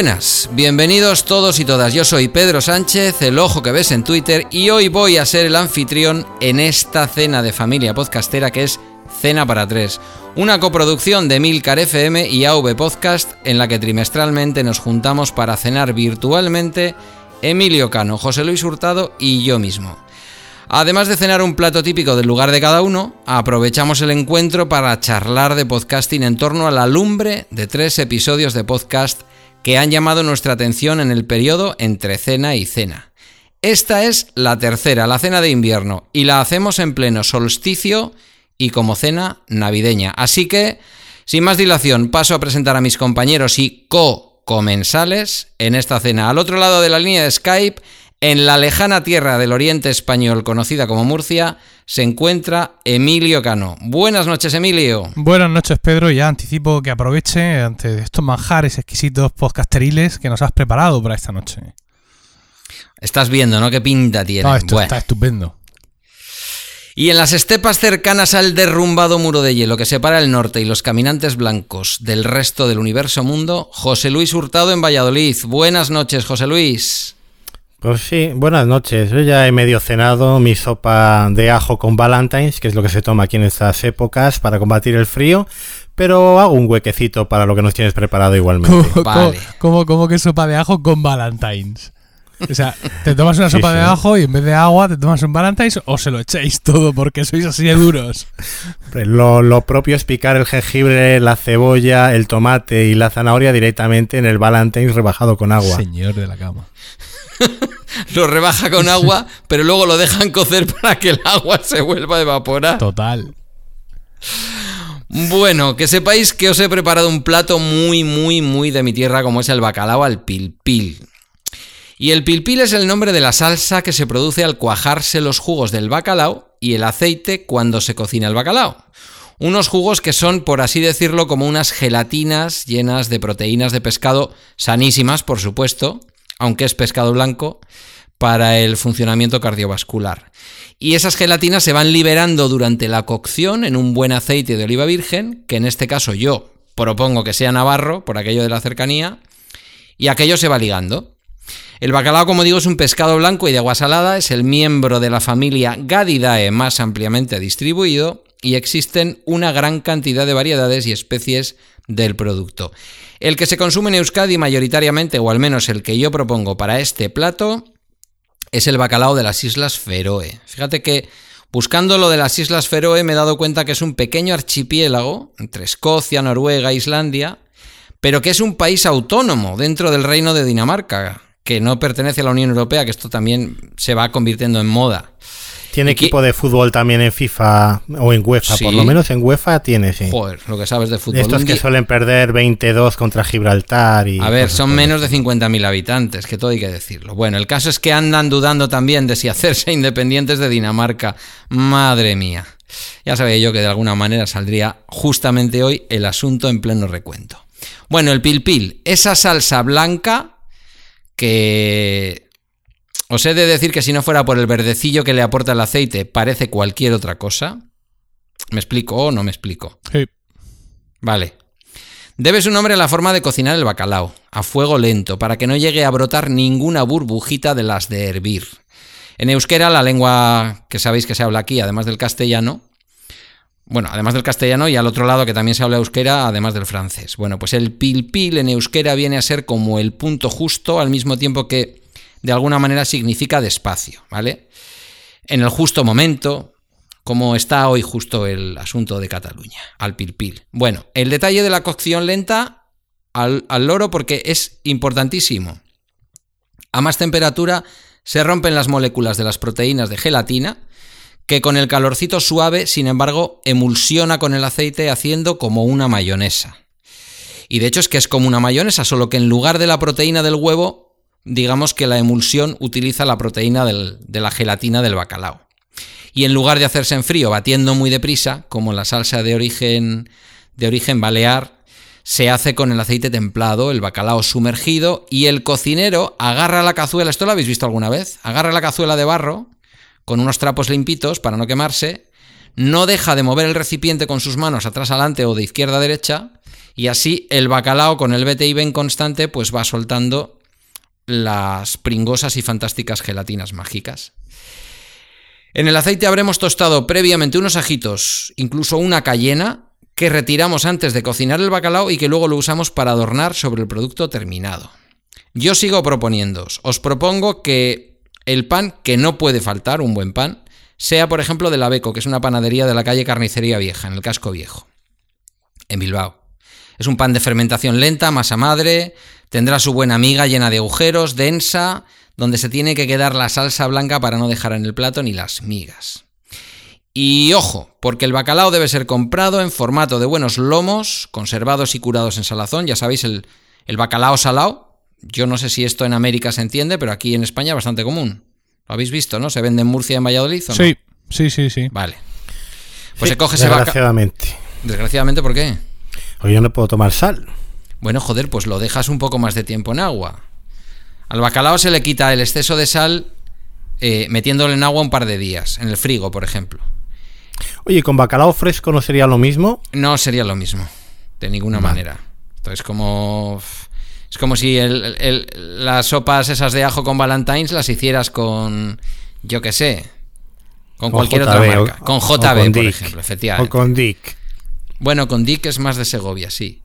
Buenas, bienvenidos todos y todas. Yo soy Pedro Sánchez, el ojo que ves en Twitter, y hoy voy a ser el anfitrión en esta cena de familia podcastera que es Cena para Tres, una coproducción de Milcar FM y AV Podcast en la que trimestralmente nos juntamos para cenar virtualmente Emilio Cano, José Luis Hurtado y yo mismo. Además de cenar un plato típico del lugar de cada uno, aprovechamos el encuentro para charlar de podcasting en torno a la lumbre de tres episodios de podcast que han llamado nuestra atención en el periodo entre cena y cena. Esta es la tercera, la cena de invierno, y la hacemos en pleno solsticio y como cena navideña. Así que, sin más dilación, paso a presentar a mis compañeros y co-comensales en esta cena. Al otro lado de la línea de Skype, en la lejana tierra del oriente español conocida como Murcia, se encuentra Emilio Cano. Buenas noches, Emilio. Buenas noches, Pedro. Ya anticipo que aproveche ante estos manjares exquisitos podcasteriles que nos has preparado para esta noche. Estás viendo, ¿no? Qué pinta tiene. esto Está estupendo. Y en las estepas cercanas al derrumbado muro de hielo que separa el norte y los caminantes blancos del resto del universo mundo, José Luis Hurtado en Valladolid. Buenas noches, José Luis. Pues sí, buenas noches. Yo ya he medio cenado mi sopa de ajo con Valentines, que es lo que se toma aquí en estas épocas para combatir el frío, pero hago un huequecito para lo que nos tienes preparado igualmente. ¿Cómo, cómo, que sopa de ajo con Valentines? O sea, te tomas una sopa de ajo y en vez de agua te tomas un Valentines o se lo echáis todo porque sois así de duros. Lo, lo propio es picar el jengibre, la cebolla, el tomate y la zanahoria directamente en el Valentines rebajado con agua. Señor de la cama. lo rebaja con agua, pero luego lo dejan cocer para que el agua se vuelva a evaporar. Total. Bueno, que sepáis que os he preparado un plato muy, muy, muy de mi tierra, como es el bacalao al pilpil. Y el pilpil es el nombre de la salsa que se produce al cuajarse los jugos del bacalao y el aceite cuando se cocina el bacalao. Unos jugos que son, por así decirlo, como unas gelatinas llenas de proteínas de pescado, sanísimas, por supuesto, aunque es pescado blanco, para el funcionamiento cardiovascular. Y esas gelatinas se van liberando durante la cocción en un buen aceite de oliva virgen, que en este caso yo propongo que sea navarro, por aquello de la cercanía, y aquello se va ligando. El bacalao, como digo, es un pescado blanco y de agua salada, es el miembro de la familia Gadidae más ampliamente distribuido y existen una gran cantidad de variedades y especies del producto. El que se consume en Euskadi mayoritariamente, o al menos el que yo propongo para este plato, es el bacalao de las Islas Feroe. Fíjate que buscando lo de las Islas Feroe me he dado cuenta que es un pequeño archipiélago entre Escocia, Noruega Islandia, pero que es un país autónomo dentro del reino de Dinamarca, que no pertenece a la Unión Europea, que esto también se va convirtiendo en moda. Tiene equipo de fútbol también en FIFA o en UEFA, por lo menos en UEFA tiene, sí. Joder, lo que sabes de fútbol. Estos que suelen perder 22 contra Gibraltar y... A ver, son menos de 50.000 habitantes, que todo hay que decirlo. Bueno, el caso es que andan dudando también de si hacerse independientes de Dinamarca. Madre mía. Ya sabía yo que de alguna manera saldría justamente hoy el asunto en pleno recuento. Bueno, el pilpil, esa salsa blanca que os he de decir que si no fuera por el verdecillo que le aporta el aceite, parece cualquier otra cosa. ¿Me explico o no me explico? Sí. Vale. Debe su nombre a la forma de cocinar el bacalao, a fuego lento, para que no llegue a brotar ninguna burbujita de las de hervir. En euskera, la lengua que sabéis que se habla aquí, además del castellano, bueno, además del castellano y al otro lado que también se habla euskera, además del francés. Bueno, pues el pil pil en euskera viene a ser como el punto justo al mismo tiempo que de alguna manera significa despacio, ¿vale? En el justo momento, como está hoy justo el asunto de Cataluña, al pilpil. Bueno, el detalle de la cocción lenta al, al loro porque es importantísimo. A más temperatura se rompen las moléculas de las proteínas de gelatina, que con el calorcito suave, sin embargo, emulsiona con el aceite haciendo como una mayonesa. Y de hecho es que es como una mayonesa, solo que en lugar de la proteína del huevo digamos que la emulsión utiliza la proteína de la gelatina del bacalao. Y en lugar de hacerse en frío batiendo muy deprisa, como la salsa de origen, de origen balear, se hace con el aceite templado, el bacalao sumergido y el cocinero agarra la cazuela, ¿esto lo habéis visto alguna vez? Agarra la cazuela de barro con unos trapos limpitos para no quemarse, no deja de mover el recipiente con sus manos atrás adelante o de izquierda a derecha y así el bacalao con el vete y ven constante pues va soltando las pringosas y fantásticas gelatinas mágicas. En el aceite habremos tostado previamente unos ajitos, incluso una cayena, que retiramos antes de cocinar el bacalao y que luego lo usamos para adornar sobre el producto terminado. Yo sigo proponiendo, os propongo que el pan que no puede faltar, un buen pan, sea por ejemplo de la Beco, que es una panadería de la calle Carnicería Vieja, en el casco viejo, en Bilbao. Es un pan de fermentación lenta, masa madre, Tendrá su buena amiga llena de agujeros, densa, donde se tiene que quedar la salsa blanca para no dejar en el plato ni las migas. Y ojo, porque el bacalao debe ser comprado en formato de buenos lomos, conservados y curados en salazón. Ya sabéis, el, bacalao salao. Yo no sé si esto en América se entiende, pero aquí en España es bastante común. Lo habéis visto, ¿no? ¿Se vende en Murcia y en Valladolid? ¿o no? Sí, sí, sí, sí. Vale. Pues se coge ese bacalao. Desgraciadamente. Desgraciadamente, ¿por qué? Hoy yo no puedo tomar sal. Bueno, joder, pues lo dejas un poco más de tiempo en agua. Al bacalao se le quita el exceso de sal eh, metiéndolo en agua un par de días, en el frigo, por ejemplo. Oye, ¿con bacalao fresco no sería lo mismo? No sería lo mismo, de ninguna manera. Entonces, como. Es como si las sopas esas de ajo con Valentines las hicieras con. Yo qué sé. Con, cualquier otra marca. con JB, por ejemplo, efectivamente. O con Dick. Bueno, con Dick es más de Segovia, sí.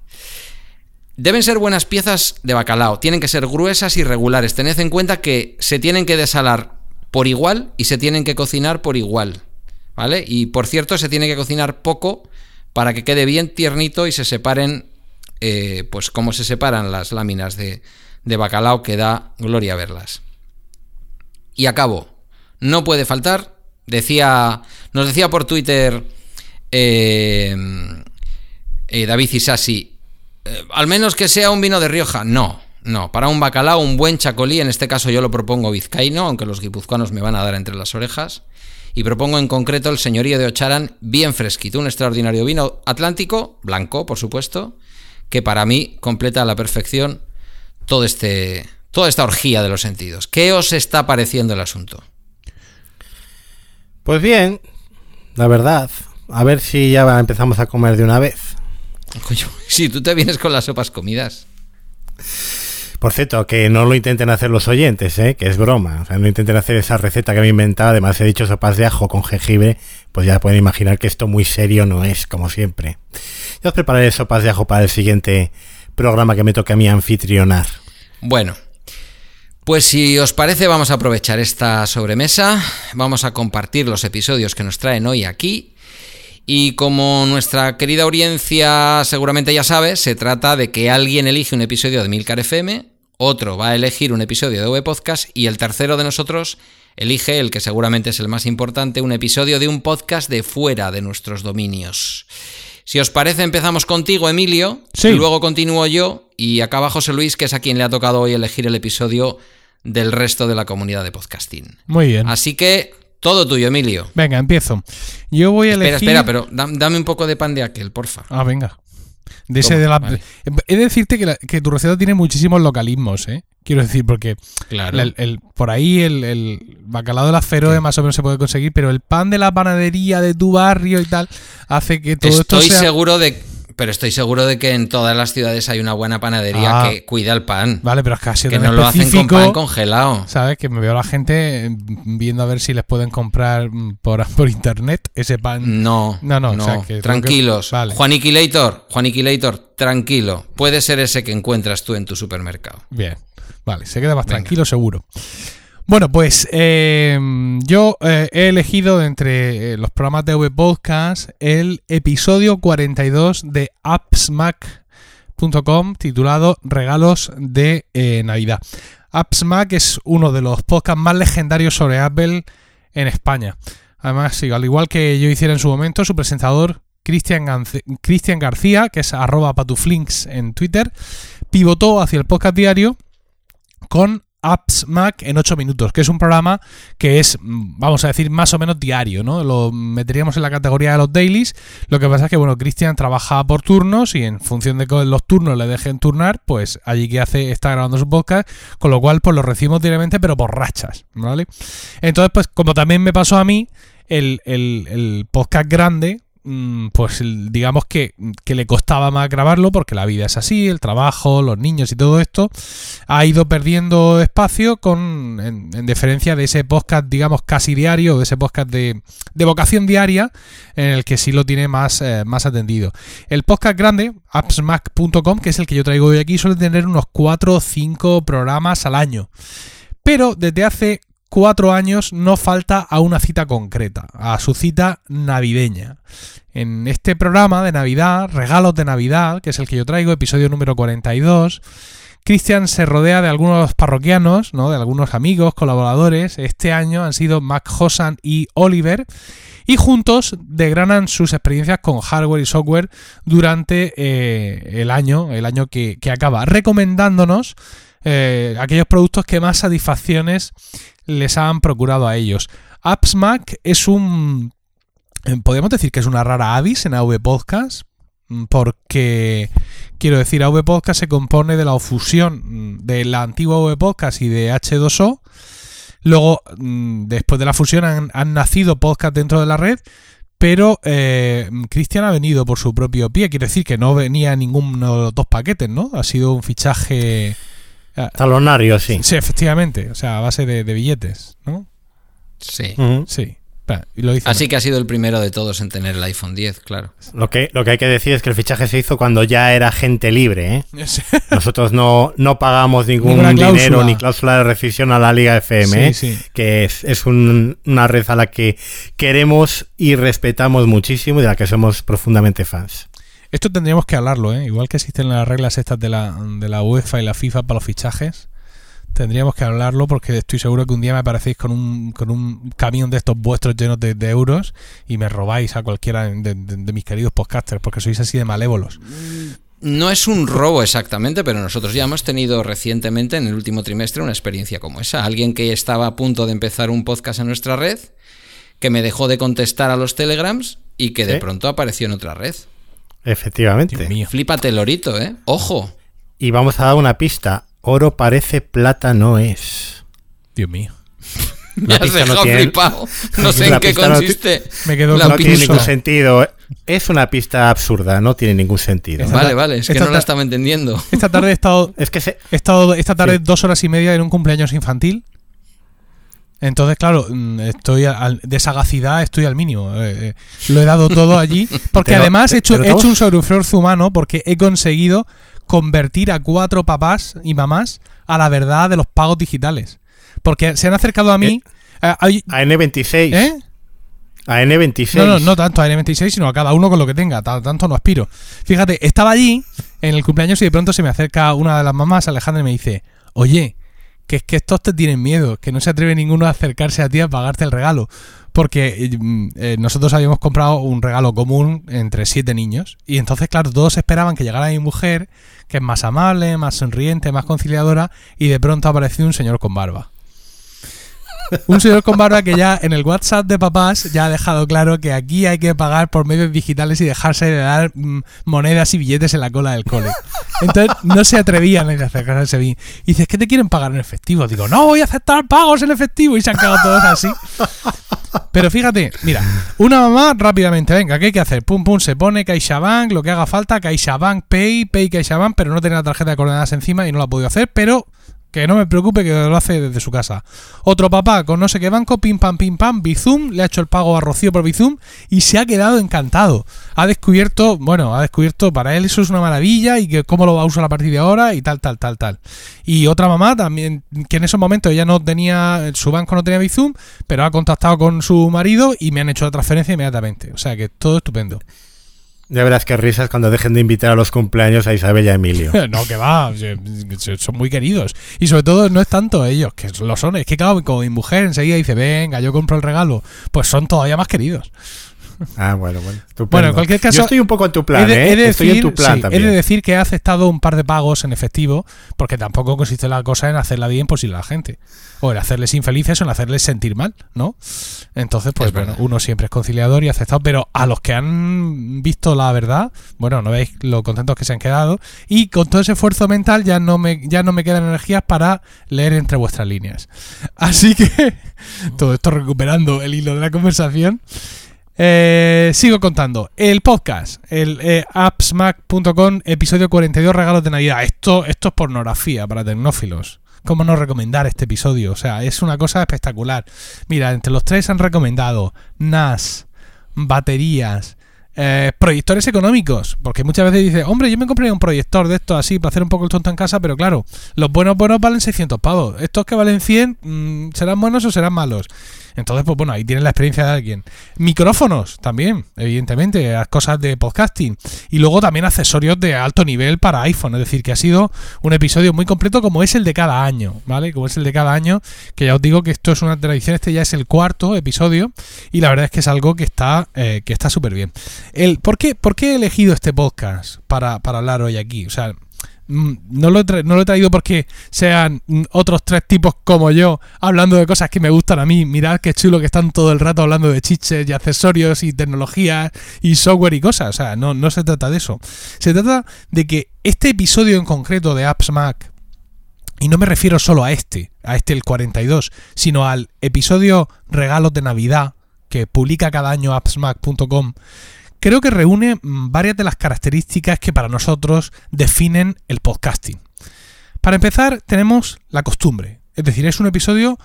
Deben ser buenas piezas de bacalao, tienen que ser gruesas y regulares. Tened en cuenta que se tienen que desalar por igual y se tienen que cocinar por igual. ¿Vale? Y por cierto, se tiene que cocinar poco para que quede bien tiernito y se separen, eh, pues como se separan las láminas de, bacalao, que da gloria verlas. Y acabo. No puede faltar, decía, nos decía por Twitter eh, eh, David Isasi, eh, al menos que sea un vino de Rioja. No, no. Para un bacalao, un buen chacolí, en este caso yo lo propongo vizcaíno, aunque los guipuzcoanos me van a dar entre las orejas. Y propongo en concreto el señorío de Ocharan bien fresquito, un extraordinario vino atlántico, blanco, por supuesto, que para mí completa a la perfección todo este, toda esta orgía de los sentidos. ¿Qué os está pareciendo el asunto? Pues bien, la verdad. A ver si ya empezamos a comer de una vez. Coño, si tú te vienes con las sopas comidas. Por cierto, que no lo intenten hacer los oyentes, ¿eh? que es broma. O sea, no intenten hacer esa receta que me he inventado. Además, he dicho sopas de ajo con jengibre. Pues ya pueden imaginar que esto muy serio no es, como siempre. Ya os prepararé sopas de ajo para el siguiente programa que me toque a mí anfitrionar. Bueno, pues si os parece, vamos a aprovechar esta sobremesa. Vamos a compartir los episodios que nos traen hoy aquí y como nuestra querida audiencia seguramente ya sabe, se trata de que alguien elige un episodio de Milcar FM, otro va a elegir un episodio de V Podcast y el tercero de nosotros elige el que seguramente es el más importante, un episodio de un podcast de fuera de nuestros dominios. Si os parece, empezamos contigo, Emilio, Sí. y luego continúo yo y acaba José Luis, que es a quien le ha tocado hoy elegir el episodio del resto de la comunidad de podcasting. Muy bien. Así que todo tuyo, Emilio. Venga, empiezo. Yo voy a Espera, elegir. espera, pero dam- dame un poco de pan de aquel, porfa. Ah, venga. De ese Toma, de la... vale. He de decirte que, la- que tu receta tiene muchísimos localismos, ¿eh? Quiero decir, porque Claro. el- el- por ahí el, el bacalao de las feroes más o menos se puede conseguir, pero el pan de la panadería de tu barrio y tal hace que todo esto estoy sea... seguro de. Pero estoy seguro de que en todas las ciudades hay una buena panadería Ah. que cuida el pan. Vale, pero es que ha sido que no lo hacen con pan congelado. ¿Sabes? Que me veo a la gente viendo a ver si les pueden comprar por, por internet ese pan. No, No, no, no, o sea, que tranquilos. que- vale. Juaniquilator, Juaniquilator, tranquilo. Puede ser ese que encuentras tú en tu supermercado. Bien, vale, se queda más Venga. tranquilo seguro. Bueno, pues eh, yo eh, he elegido entre eh, los programas de V Podcast el episodio 42 de appsmac.com titulado Regalos de Navidad. AppsMac es uno de los podcasts más legendarios sobre Apple en España. Además, al igual que yo hiciera en su momento, su presentador Cristian García, que es arroba patuflinks en Twitter, pivotó hacia el podcast diario con Apps Mac en 8 minutos, que es un programa que es, mm, vamos a decir, más o menos diario, ¿no? Lo meteríamos en la categoría de los dailies. Lo que pasa es que, bueno, Cristian trabaja por turnos y en función de que los turnos le dejen turnar, pues allí que hace está grabando su podcast, con lo cual pues lo recibimos diariamente, pero por rachas, ¿vale? Entonces, pues como también me pasó a mí, el, el- el podcast grande, pues el- digamos que, que le costaba más grabarlo porque la vida es así, el trabajo, los niños y todo esto, ha ido perdiendo espacio con en, en deferencia de ese podcast, digamos, casi diario, de ese podcast de, de vocación diaria, en el que sí lo tiene más, eh, más atendido. El podcast grande, appsmac.com, que es el que yo traigo hoy aquí, suele tener unos 4 o 5 programas al año. Pero desde hace cuatro años no falta a una cita concreta, a su cita navideña. En este programa de Navidad, Regalos de Navidad, que es el que yo traigo, episodio número 42, Cristian se rodea de algunos parroquianos, ¿no? de algunos amigos, colaboradores. Este año han sido Mac Hosan y Oliver. Y juntos degranan sus experiencias con hardware y software durante eh, el año, el año que acaba, recomendándonos eh, aquellos productos que más satisfacciones les han procurado a ellos. Apps Mac es un. eh, Podríamos decir que es una rara avis en AV Podcast. mm, Porque quiero decir, AV Podcast se compone de la fusión mm, de la antigua AV Podcast y de H2O. Luego, mm, después de la fusión, han, han nacido podcasts dentro de la red. Pero eh, Cristian ha venido por su propio pie. Quiere decir que no venía ninguno de los dos paquetes, ¿no? Ha sido un fichaje. Ah, Talonario, sí. Sí, efectivamente. O sea, a base de, de billetes, ¿no? Sí. Sí. Lo. Así que ha sido el primero de todos en tener el iPhone 10, claro. Lo que, lo que hay que decir es que el fichaje se hizo cuando ya era gente libre, ¿eh? Nosotros no, no pagamos ningún dinero ni cláusula de rescisión a la Liga FM, ¿eh? sí. que es, es un- una red a la que queremos y respetamos muchísimo y de la que somos profundamente fans. Esto tendríamos que hablarlo, ¿eh? Igual que existen las reglas estas de la, de la UEFA y la FIFA para los fichajes. Tendríamos que hablarlo porque estoy seguro que un día me aparecéis con un, con un camión de estos vuestros llenos de, de euros y me robáis a cualquiera de, de- de mis queridos podcasters porque sois así de malévolos. No es un robo exactamente, pero nosotros ya hemos tenido recientemente, en el último trimestre, una experiencia como esa. Alguien que estaba a punto de empezar un podcast en nuestra red, que me dejó de contestar a los telegrams y que de pronto apareció en otra red. Efectivamente. Dios mío. Flípate, lorito, ¿eh? ¡Ojo! Y vamos a dar una pista. oro parece, plata no es. Dios mío. Me La has pista no dejado tiene- flipado. No sé en qué pista no consiste. Me quedo La no tiene ningún sentido. Es una pista absurda, no tiene ningún sentido. Esta Vale, vale, es que no la ta- estaba entendiendo. Esta tarde he estado, Es que se, he estado esta tarde Sí. dos horas y media en un cumpleaños infantil. Entonces, claro, mm, estoy al- de sagacidad estoy al mínimo. Eh, eh, lo he dado todo allí. Porque Pero- además he hecho, he un sobreesfuerzo humano porque he conseguido convertir a cuatro papás y mamás a la verdad de los pagos digitales. Porque se han acercado a mí. eh, hay- a N26. ¿Eh? A N26. No, no, no tanto a N26, sino a cada uno con lo que tenga. ta- Tanto no aspiro. Fíjate, estaba allí en el cumpleaños y de pronto se me acerca una de las mamás, Alejandra, y me dice: Oye, que es que estos te tienen miedo, que no se atreve ninguno a acercarse a ti a pagarte el regalo. Porque eh, mm, eh, nosotros habíamos comprado un regalo común entre siete niños. Y entonces, claro, todos esperaban que llegara mi mujer, que es más amable, más sonriente, más conciliadora, y de pronto ha aparecido un señor con barba. Un señor con barba que ya en el WhatsApp de papás ya ha dejado claro que aquí hay que pagar por medios digitales y dejarse de dar mm, monedas y billetes en la cola del cole. Entonces no se atrevían a acercarse a mí. Y dices, ¿qué te quieren pagar en efectivo? Digo, no voy a aceptar pagos en efectivo. Y se han quedado todos así. Pero fíjate, mira, una mamá rápidamente, venga, ¿qué hay que hacer? Pum, pum, se pone CaixaBank, lo que haga falta, CaixaBank Pay, Pay CaixaBank, pero no tiene la tarjeta de coordenadas encima y no la ha podido hacer, pero que no me preocupe que lo hace desde su casa. Otro papá con no sé qué banco, pim pam pim pam, Bizum, le ha hecho el pago a Rocío por Bizum y se ha quedado encantado. Ha descubierto, bueno, ha descubierto para él eso es una maravilla y que cómo lo va a usar a partir de ahora y tal, tal, tal, tal. Y otra mamá también, que en esos momentos ella no tenía, su banco no tenía Bizum, pero ha contactado con su marido y me han hecho la transferencia inmediatamente. O sea que todo estupendo. Ya verás qué risas cuando dejen de invitar a los cumpleaños a Isabel y a Emilio. No, que va, se- se- son muy queridos. Y sobre todo no es tanto ellos, que lo son. Es que claro, como mi mujer enseguida dice, venga, yo compro el regalo, pues son todavía más queridos. Ah, bueno, bueno. estupendo. Bueno, en cualquier caso, Yo estoy un poco en tu plan, he, de, ¿eh? he de estoy decir, en tu plan sí, he también. de decir que he aceptado un par de pagos en efectivo, porque tampoco consiste la cosa en hacerla bien por si la gente. O en hacerles infelices o en hacerles sentir mal, ¿no? Entonces, pues Es bueno, verdad. uno siempre es conciliador y aceptado, pero a los que han visto la verdad, bueno, no veis lo contentos que se han quedado. Y con todo ese esfuerzo mental ya no me, ya no me quedan energías para leer entre vuestras líneas. Así que, todo esto recuperando el hilo de la conversación. Eh, sigo contando. El podcast, el eh, appsmac.com, episodio 42, regalos de Navidad. Esto, esto es pornografía para tecnófilos. ¿Cómo no recomendar este episodio? O sea, es una cosa espectacular. Mira, entre los tres han recomendado NAS, baterías, eh, proyectores económicos. Porque muchas veces dice, hombre, yo me compré un proyector de esto así para hacer un poco el tonto en casa, pero claro, los buenos buenos valen 600 pavos. Estos que valen 100, mm, ¿serán buenos o serán malos? Entonces, pues bueno, ahí tienes la experiencia de alguien. Micrófonos también, evidentemente, las cosas de podcasting. Y luego también accesorios de alto nivel para iPhone. Es decir, que ha sido un episodio muy completo como es el de cada año, ¿vale? Como es el de cada año, que ya os digo que esto es una tradición, este ya es el cuarto episodio y la verdad es que es algo que está eh, que está súper bien. El, ¿por, qué, ¿Por qué he elegido este podcast para, para hablar hoy aquí? O sea, no lo, he no lo traído porque sean mm, otros tres tipos como yo hablando de cosas que me gustan a mí. Mirad qué chulo que están todo el rato hablando de chiches y accesorios y tecnología y software y cosas. O sea, no, no se trata de eso. Se trata de que este episodio en concreto de Apps Mac, y no me refiero solo a este, a este el 42, sino al episodio Regalos de Navidad que publica cada año appsmac.com, creo que reúne varias de las características que para nosotros definen el podcasting. Para empezar, tenemos la costumbre, es decir, es un episodio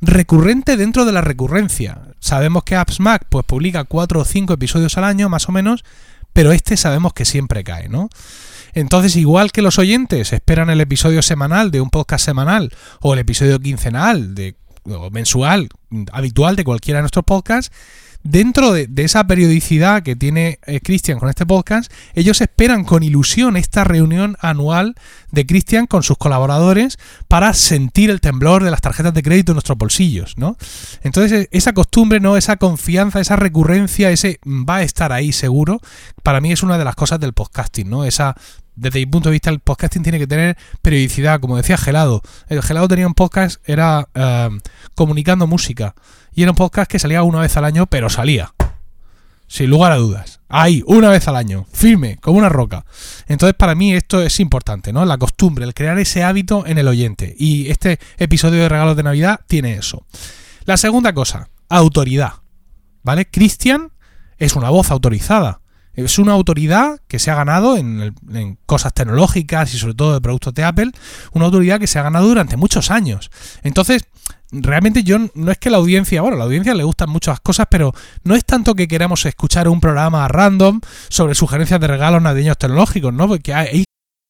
recurrente dentro de la recurrencia. Sabemos que AppsMac pues publica cuatro o cinco episodios al año, más o menos, pero este sabemos que siempre cae, ¿no? Entonces, igual que los oyentes esperan el episodio semanal de un podcast semanal o el episodio quincenal de, o mensual habitual de cualquiera de nuestros podcasts, dentro de, esa periodicidad que tiene eh, Cristian con este podcast, ellos esperan con ilusión esta reunión anual de Cristian con sus colaboradores para sentir el temblor de las tarjetas de crédito en nuestros bolsillos, ¿no? Entonces, e- esa costumbre, ¿no? Esa confianza, esa recurrencia, ese va a estar ahí seguro, para mí es una de las cosas del podcasting, ¿no? Esa desde mi punto de vista, el podcasting tiene que tener periodicidad. Como decía Gelado, el Gelado tenía un podcast, era eh, comunicando música. Y era un podcast que salía una vez al año, pero salía. Sin lugar a dudas. Ahí, una vez al año, firme, como una roca. Entonces, para mí esto es importante, ¿no? La costumbre, el crear ese hábito en el oyente. Y este episodio de Regalos de Navidad tiene eso. La segunda cosa, autoridad. ¿Vale? Christian es una voz autorizada. Es una autoridad que se ha ganado en, en, cosas tecnológicas y sobre todo de productos de Apple, una autoridad que se ha ganado durante muchos años. Entonces, realmente yo no es que la audiencia, bueno, la audiencia le gustan muchas cosas, pero no es tanto que queramos escuchar un programa random sobre sugerencias de regalos navideños tecnológicos, ¿no? Porque hay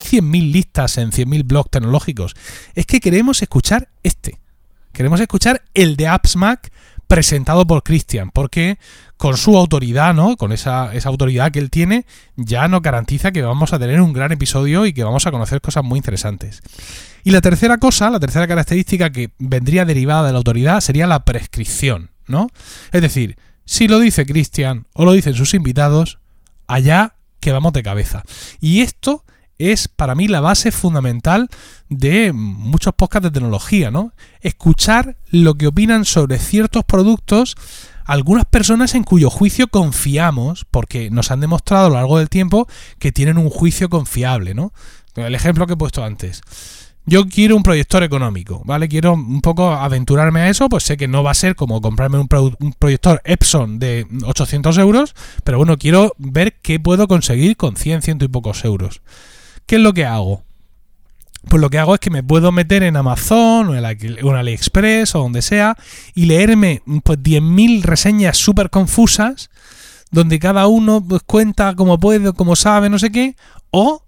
100.000 listas en 100.000 blogs tecnológicos. Es que queremos escuchar este. Queremos escuchar el de Apps Mac presentado por Christian, porque con su autoridad, ¿no? Con esa, esa autoridad que él tiene, ya nos garantiza que vamos a tener un gran episodio y que vamos a conocer cosas muy interesantes. Y la tercera cosa, la tercera característica que vendría derivada de la autoridad sería la prescripción, ¿no? Es decir, si lo dice Christian o lo dicen sus invitados, allá que vamos de cabeza. Y esto es para mí la base fundamental de muchos podcasts de tecnología, ¿no? Escuchar lo que opinan sobre ciertos productos algunas personas en cuyo juicio confiamos, porque nos han demostrado a lo largo del tiempo que tienen un juicio confiable, ¿no? El ejemplo que he puesto antes. Yo quiero un proyector económico, ¿vale? Quiero un poco aventurarme a eso, pues sé que no va a ser como comprarme un, un, proyector Epson de 800 euros, pero bueno, quiero ver qué puedo conseguir con 100, ciento y pocos euros. ¿Qué es lo que hago? Pues lo que hago es que me puedo meter en Amazon o en, AliExpress o donde sea y leerme pues 10.000 reseñas súper confusas donde cada uno pues, cuenta como puede, como sabe, no sé qué, o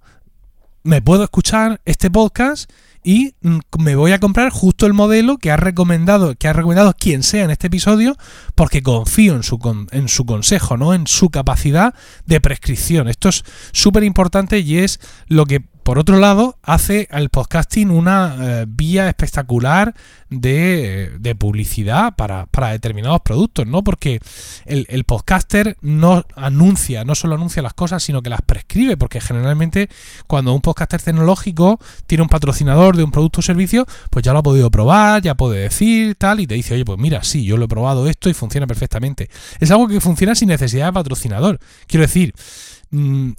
me puedo escuchar este podcast y me voy a comprar justo el modelo que ha recomendado, que ha recomendado quien sea en este episodio, porque confío en su, en su consejo, ¿no? En su capacidad de prescripción. Esto es súper importante y es lo que por otro lado, hace al podcasting una eh, vía espectacular de, publicidad para, determinados productos, ¿no? Porque el, el, podcaster no anuncia, no solo anuncia las cosas, sino que las prescribe, porque generalmente cuando un podcaster tecnológico tiene un patrocinador de un producto o servicio, pues ya lo ha podido probar, ya puede decir tal, y te dice, oye, pues mira, sí, yo lo he probado esto y funciona perfectamente. Es algo que funciona sin necesidad de patrocinador. Quiero decir, mm,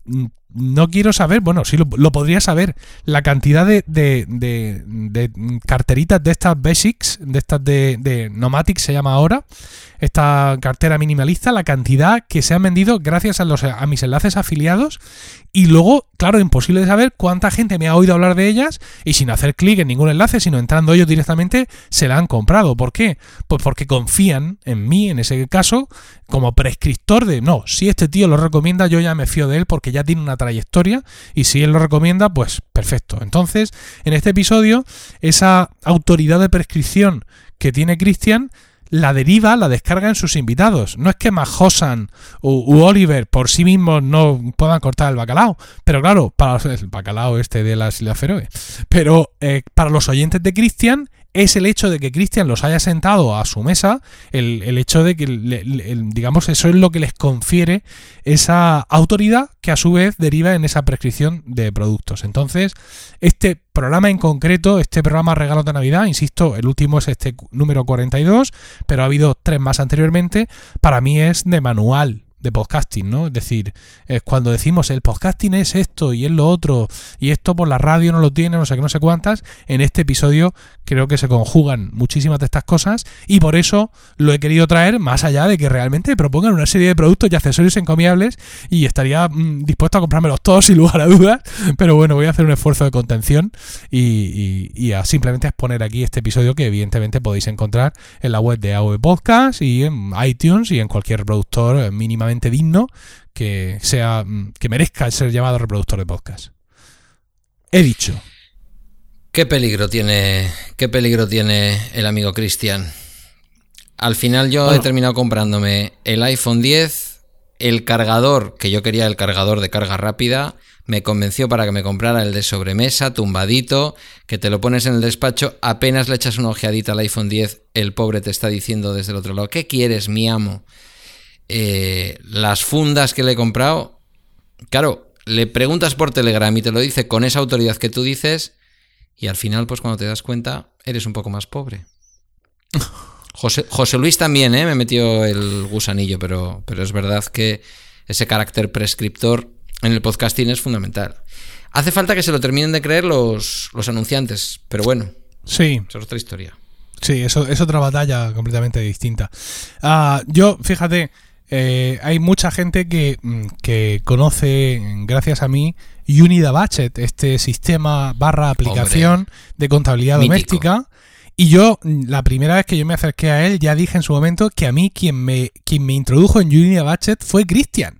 no quiero saber, bueno, sí lo, podría saber, la cantidad de, de, de, de, carteritas de estas Basics, de estas de, de Nomadic se llama ahora, esta cartera minimalista, la cantidad que se han vendido gracias a, los, a mis enlaces afiliados y luego, claro, imposible de saber cuánta gente me ha oído hablar de ellas y sin hacer clic en ningún enlace, sino entrando ellos directamente, se la han comprado. ¿Por qué? Pues porque confían en mí, en ese caso, como prescriptor de, no, si este tío lo recomienda, yo ya me fío de él porque ya tiene una trayectoria y si él lo recomienda, pues perfecto. Entonces, en este episodio, esa autoridad de prescripción que tiene Cristian, la deriva, la descarga en sus invitados. No es que Mahosan u, u, Oliver por sí mismos no puedan cortar el bacalao, pero claro, para el bacalao este de las Islas Feroe, pero eh, para los oyentes de Christian es el hecho de que Cristian los haya sentado a su mesa, el, el hecho de que, digamos, eso es lo que les confiere esa autoridad que a su vez deriva en esa prescripción de productos. Entonces, este programa en concreto, este programa Regalos de Navidad, insisto, el último es este número 42, pero ha habido tres más anteriormente, para mí es de manual de podcasting, ¿no? Es decir, es cuando decimos el podcasting es esto y es lo otro, y esto por la radio no lo tiene, no sé qué, no sé cuántas, en este episodio creo que se conjugan muchísimas de estas cosas y por eso lo he querido traer más allá de que realmente propongan una serie de productos y accesorios encomiables y estaría mm, dispuesto a comprármelos todos sin lugar a dudas, pero bueno, voy a hacer un esfuerzo de contención y, y- a simplemente exponer aquí este episodio que evidentemente podéis encontrar en la web de AOE Podcast y en iTunes y en cualquier reproductor eh, mínimamente digno que sea mm, que merezca ser llamado reproductor de podcast. He dicho. ¿Qué peligro tiene, qué peligro tiene el amigo Cristian? Al final yo he terminado comprándome el iPhone 10, el cargador, que yo quería el cargador de carga rápida, me convenció para que me comprara el de sobremesa, tumbadito, que te lo pones en el despacho, apenas le echas una ojeadita al iPhone 10, el pobre te está diciendo desde el otro lado, ¿qué quieres, mi amo? Eh, las fundas que le he comprado, claro, le preguntas por Telegram y te lo dice con esa autoridad que tú dices, y al final, pues cuando te das cuenta, eres un poco más pobre. José, José Luis también, ¿eh? Me metió el gusanillo, pero, pero es verdad que ese carácter prescriptor en el podcasting es fundamental. Hace falta que se lo terminen de creer los, los anunciantes, pero bueno, Sí, es otra historia. Sí, eso es otra batalla completamente distinta. Ah, yo, fíjate, eh, hay mucha gente que, mm, que conoce, gracias a mí, Unida Budget, este sistema barra aplicación de contabilidad Mítico. doméstica. Y yo, mm, la primera vez que yo me acerqué a él, ya dije en su momento que a mí quien me, quien me introdujo en Unida Budget fue Cristian.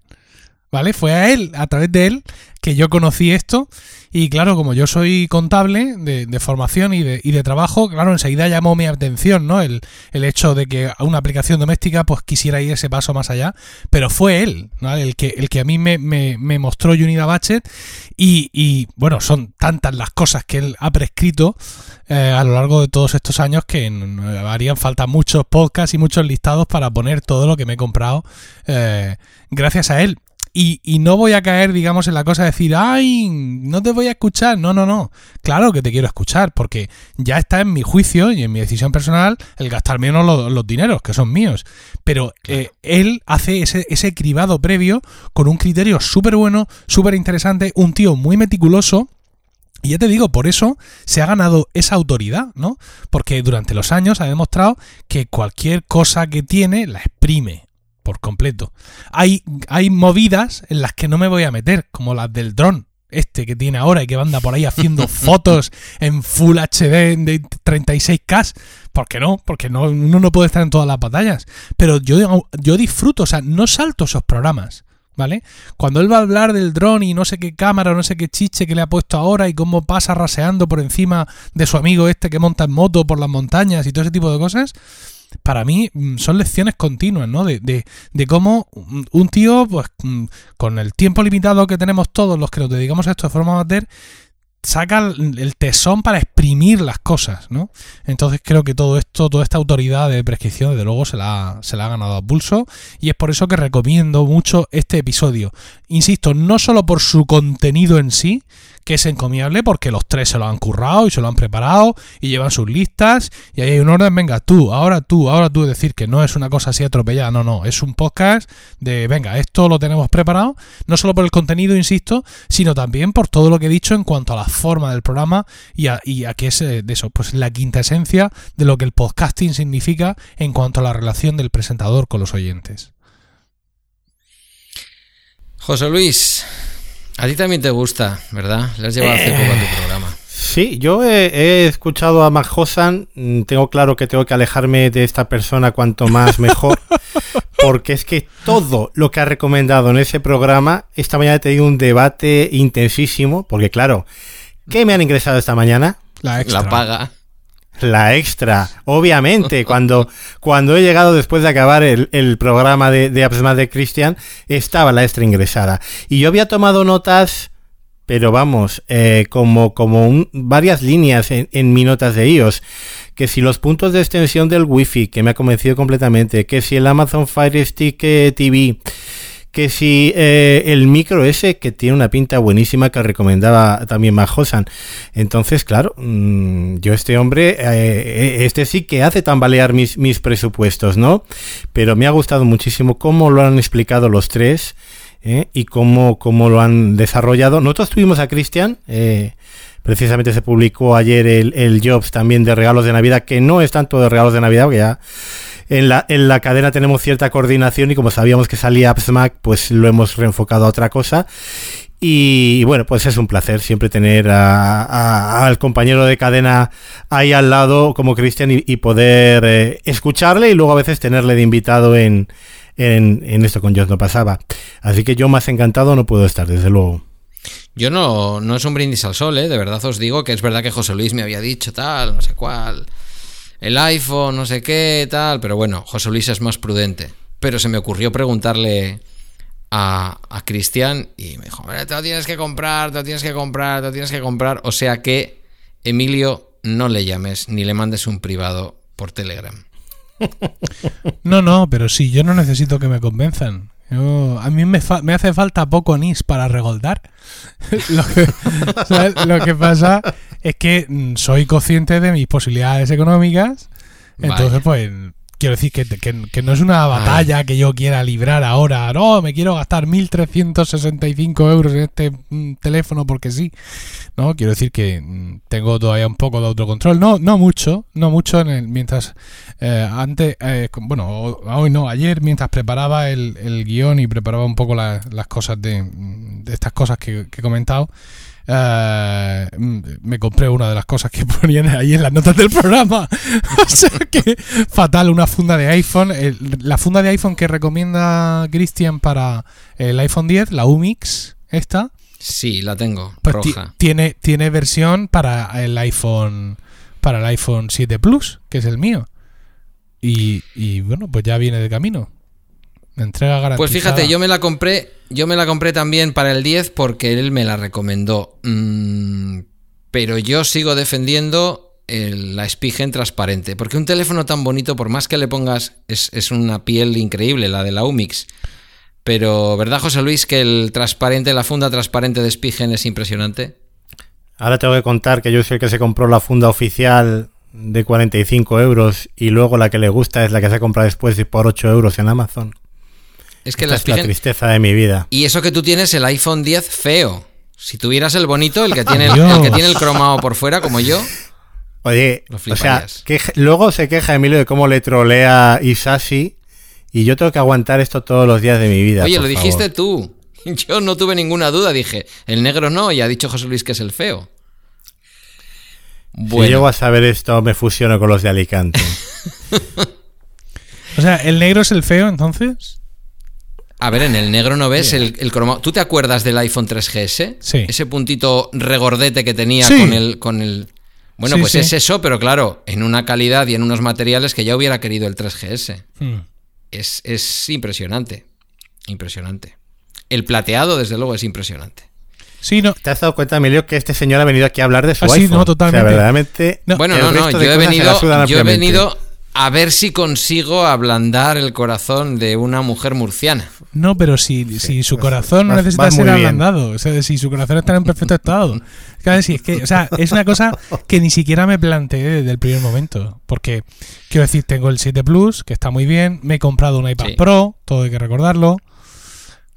¿Vale? Fue a él, a través de él, que yo conocí esto. Y claro, como yo soy contable de, formación y de, y de trabajo, claro, enseguida llamó mi atención, ¿no? El, el hecho de que una aplicación doméstica pues quisiera ir ese paso más allá. Pero fue él. El que, el que a mí me, me, mostró Unida Budget. Y, y, bueno, son tantas las cosas que él ha prescrito eh, a lo largo de todos estos años que harían falta muchos podcasts y muchos listados para poner todo lo que me he comprado eh, gracias a él. Y, y no voy a caer, digamos, en la cosa de decir, ay, no te voy a escuchar. No, no, no. Claro que te quiero escuchar, porque ya está en mi juicio y en mi decisión personal el gastar menos los, los dineros, que son míos. Pero eh, él hace ese, ese cribado previo con un criterio súper bueno, súper interesante, un tío muy meticuloso. Y ya te digo, por eso se ha ganado esa autoridad, ¿no? Porque durante los años ha demostrado que cualquier cosa que tiene la exprime por completo. Hay, hay movidas en las que no me voy a meter, como las del dron, este que tiene ahora y que anda por ahí haciendo fotos en Full HD de 36K. ¿Por qué no? Porque no, uno no puede estar en todas las batallas. Pero yo, yo disfruto, o sea, no salto esos programas. ¿Vale? Cuando él va a hablar del dron y no sé qué cámara no sé qué chiche que le ha puesto ahora y cómo pasa raseando por encima de su amigo este que monta en moto por las montañas y todo ese tipo de cosas, para mí mm, son lecciones continuas, ¿no? De, de, de cómo un un tío, pues mm, con el tiempo limitado que tenemos todos los que nos dedicamos a esto de forma amateur, saca el tesón para exprimir las cosas, ¿no? Entonces creo que todo esto, toda esta autoridad de prescripción, desde luego, se la, se la ha ganado a pulso y es por eso que recomiendo mucho este episodio. Insisto, no solo por su contenido en sí, que es encomiable porque los tres se lo han currado y se lo han preparado y llevan sus listas y ahí hay un orden, venga tú, ahora tú, ahora tú, decir que no es una cosa así atropellada, no, no, es un podcast de, venga, esto lo tenemos preparado, no solo por el contenido, insisto, sino también por todo lo que he dicho en cuanto a la forma del programa y a, y a que es eh, de eso, pues la quinta esencia de lo que el podcasting significa en cuanto a la relación del presentador con los oyentes. José Luis, a ti también te gusta, ¿verdad? Le has llevado hace poco a tu programa. Sí, yo he, he escuchado a Mac Hossan, mm, tengo claro que tengo que alejarme de esta persona cuanto más mejor, porque es que todo lo que ha recomendado en ese programa, esta mañana he tenido un debate intensísimo, porque claro, ¿qué me han ingresado esta mañana? La extra. La paga. La extra, obviamente, cuando, cuando he llegado después de acabar el, el programa de, de de Christian, estaba la extra ingresada. Y yo había tomado notas, pero vamos, eh, como, como un- varias líneas en, en mis notas de iOS, que si los puntos de extensión del wifi, que me ha convencido completamente, que si el Amazon Fire Stick eh, TV, que si eh, el micro ese que tiene una pinta buenísima que recomendaba también Majosan. Entonces, claro, mm, yo este hombre, eh, este sí que hace tambalear mis, mis presupuestos, ¿no? Pero me ha gustado muchísimo cómo lo han explicado los tres ¿eh? y cómo, cómo lo han desarrollado. Nosotros tuvimos a Cristian, eh, precisamente se publicó ayer el, el, Jobs también de regalos de Navidad, que no es tanto de regalos de Navidad, porque ya en la, en la cadena tenemos cierta coordinación y como sabíamos que salía AppSmack, pues lo hemos reenfocado a otra cosa. Y, bueno, pues es un placer siempre tener al compañero de cadena ahí al lado como Cristian y, poder eh, escucharle y luego a veces tenerle de invitado en, en, esto con Dios no pasaba. Así que yo más encantado no puedo estar, desde luego. Yo no, no es un brindis al sol, ¿eh? de verdad os digo que es verdad que José Luis me había dicho tal, no sé cuál, el iPhone, no sé qué, tal, pero bueno, José Luis es más prudente. Pero se me ocurrió preguntarle a, a Cristian y me dijo, te lo tienes que comprar, te lo tienes que comprar, te lo tienes que comprar. O sea que, Emilio, no le llames ni le mandes un privado por Telegram. No, no, pero sí, yo no necesito que me convenzan. A mí me, me, hace falta poco NIS para regoldar. lo, que, lo, que, pasa es que mm, soy consciente de mis posibilidades económicas. Entonces, pues quiero decir que, que, no es una batalla que yo quiera librar ahora. No, me quiero gastar 1.365 euros en este mm, teléfono porque sí. No, quiero decir que mm, tengo todavía un poco de autocontrol. No, no mucho, no mucho. En el, mientras eh, antes, eh, bueno, hoy no, ayer mientras preparaba el, el guion y preparaba un poco las cosas de, de estas cosas que, que he comentado. Uh, me compré una de las cosas que ponían ahí en las notas del programa. o sea que fatal, una funda de iPhone. la funda de iPhone que recomienda Christian para el iPhone 10, la UMIX, esta. Sí, la tengo, pues roja. Tiene, tiene versión para el iPhone para el iPhone 7 Plus, que es el mío. Y, y bueno, pues ya viene de camino. Entrega garantizada. Pues fíjate, yo me la compré, yo me la compré también para el 10 porque él me la recomendó. Mm, pero yo sigo defendiendo la Spigen transparente. Porque un teléfono tan bonito, por más que le pongas, es, una piel increíble, la de la Umix. Pero, ¿verdad, José Luis, que el transparente, la funda transparente de Spigen es impresionante? Ahora tengo que contar que yo soy el que se compró la funda oficial de 45 euros y luego la que le gusta es la que se compra después por 8 euros en Amazon. Es que la, es la tristeza de mi vida. Y eso que tú tienes el iPhone 10 feo. Si tuvieras el bonito, el que tiene el, el que tiene el cromado por fuera, como yo. Oye, o sea, que, luego se queja Emilio de cómo le trolea Isashi y yo tengo que aguantar esto todos los días de mi vida. Oye, lo dijiste tú. Yo no tuve ninguna duda, dije, el negro no, y ha dicho José Luis que es el feo. Bueno. Si llego a saber esto, me fusiono con los de Alicante. o sea, ¿el negro es el feo entonces? A ver, en el negro no ves el, el cromado. ¿Tú te acuerdas del iPhone 3GS? Sí. Ese puntito regordete que tenía con el. Con el... Bueno, pues es eso, pero claro, en una calidad y en unos materiales que ya hubiera querido el 3GS. Hmm. Es, es impresionante. Impresionante. El plateado, desde luego, es impresionante. Sí, no. ¿Te has dado cuenta, Emilio, que este señor ha venido aquí a hablar de su ah, iPhone? Sí, no, totalmente. verdaderamente. Bueno, no, no, yo he venido, yo he venido a ver si consigo ablandar el corazón de una mujer murciana. No, pero si, si su corazón no necesita ser ablandado, o sea, si su corazón está en perfecto estado. es que, o sea, es una cosa que ni siquiera me planteé desde el primer momento. Porque, quiero decir, tengo el 7 Plus, que está muy bien, me he comprado un iPad Pro, todo hay que recordarlo.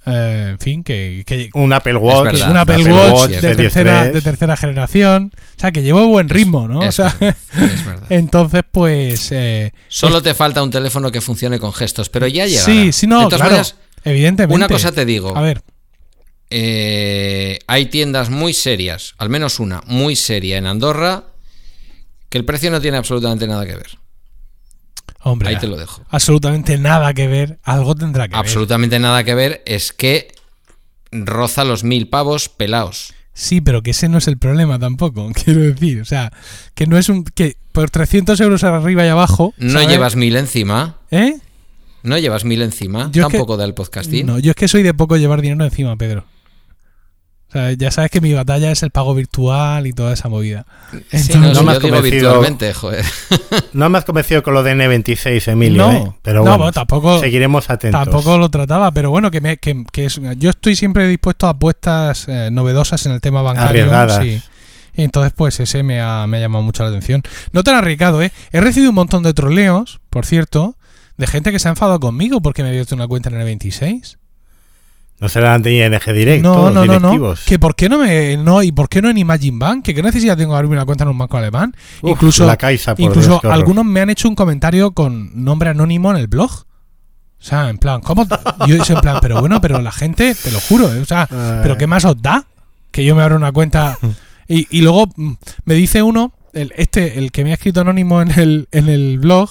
Eh, en fin, que, un Apple Watch, un Apple, Watch, de, tercera, de, tercera, generación. O sea, que llevo buen ritmo, ¿no? o sea, entonces, pues. Eh, Solo te falta un teléfono que funcione con gestos, pero ya llega. Sí, sí, no, claro, evidentemente. Una cosa te digo. A ver. Eh, hay tiendas muy serias, al menos una, muy seria en Andorra, que el precio no tiene absolutamente nada que ver. Hombre, ahí te lo dejo. Absolutamente nada que ver, algo tendrá que ver. Absolutamente nada que ver es que roza los mil pavos pelados. Sí, pero que ese no es el problema tampoco, quiero decir. O sea, que no es un. que por 300 euros arriba y abajo. No llevas mil encima. ¿Eh? No llevas mil encima. tampoco del podcasting. No, yo es que soy de poco llevar dinero encima, Pedro. O sea, ya sabes que mi batalla es el pago virtual y toda esa movida. Sí, no, No si me yo has digo convencido. virtualmente, joder. No me has convencido con lo de N26, Emilio, No, ¿eh? pero no, bueno, bueno, tampoco- seguiremos atentos. Tampoco lo trataba, pero bueno, que, me, que, que es- yo estoy siempre dispuesto a apuestas eh, novedosas en el tema bancario. Arriesgadas. sí. Y entonces, pues ese me ha, me ha llamado mucho la atención. No tan arriesgado, ¿eh? He recibido un montón de troleos, por cierto, de gente que se ha enfadado conmigo porque me he abierto una cuenta en el 26. No serán de ING Direct, no, todos no, no, no. directivos. Que por qué no me. No, ¿Y por qué no en Imagine Bank? Que qué necesidad tengo de abrirme una cuenta en un banco alemán. Uf, incluso la Caixa, por incluso Dios, algunos me han hecho un comentario con nombre anónimo en el blog. O sea, en plan, ¿cómo? Yo en plan, pero bueno, pero la gente, te lo juro, ¿eh? o sea, Ay. ¿pero qué más os da? Que yo me abra una cuenta. Y, y luego mm, me dice uno, el, este, el que me ha escrito anónimo en el, en el blog,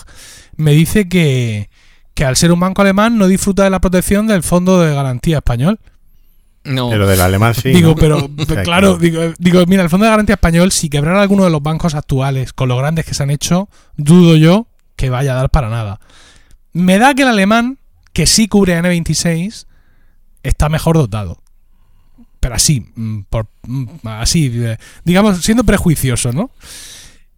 me dice que, que al ser un banco alemán no disfruta de la protección del Fondo de Garantía Español. No. Pero del alemán sí. digo, ¿no? pero claro, digo, digo, mira, el Fondo de Garantía Español, si quebrara alguno de los bancos actuales con lo grandes que se han hecho, dudo yo que vaya a dar para nada. Me da que el alemán, que sí cubre N26, está mejor dotado. Pero así, mm, por, mm, así, eh, digamos, siendo prejuicioso, ¿no?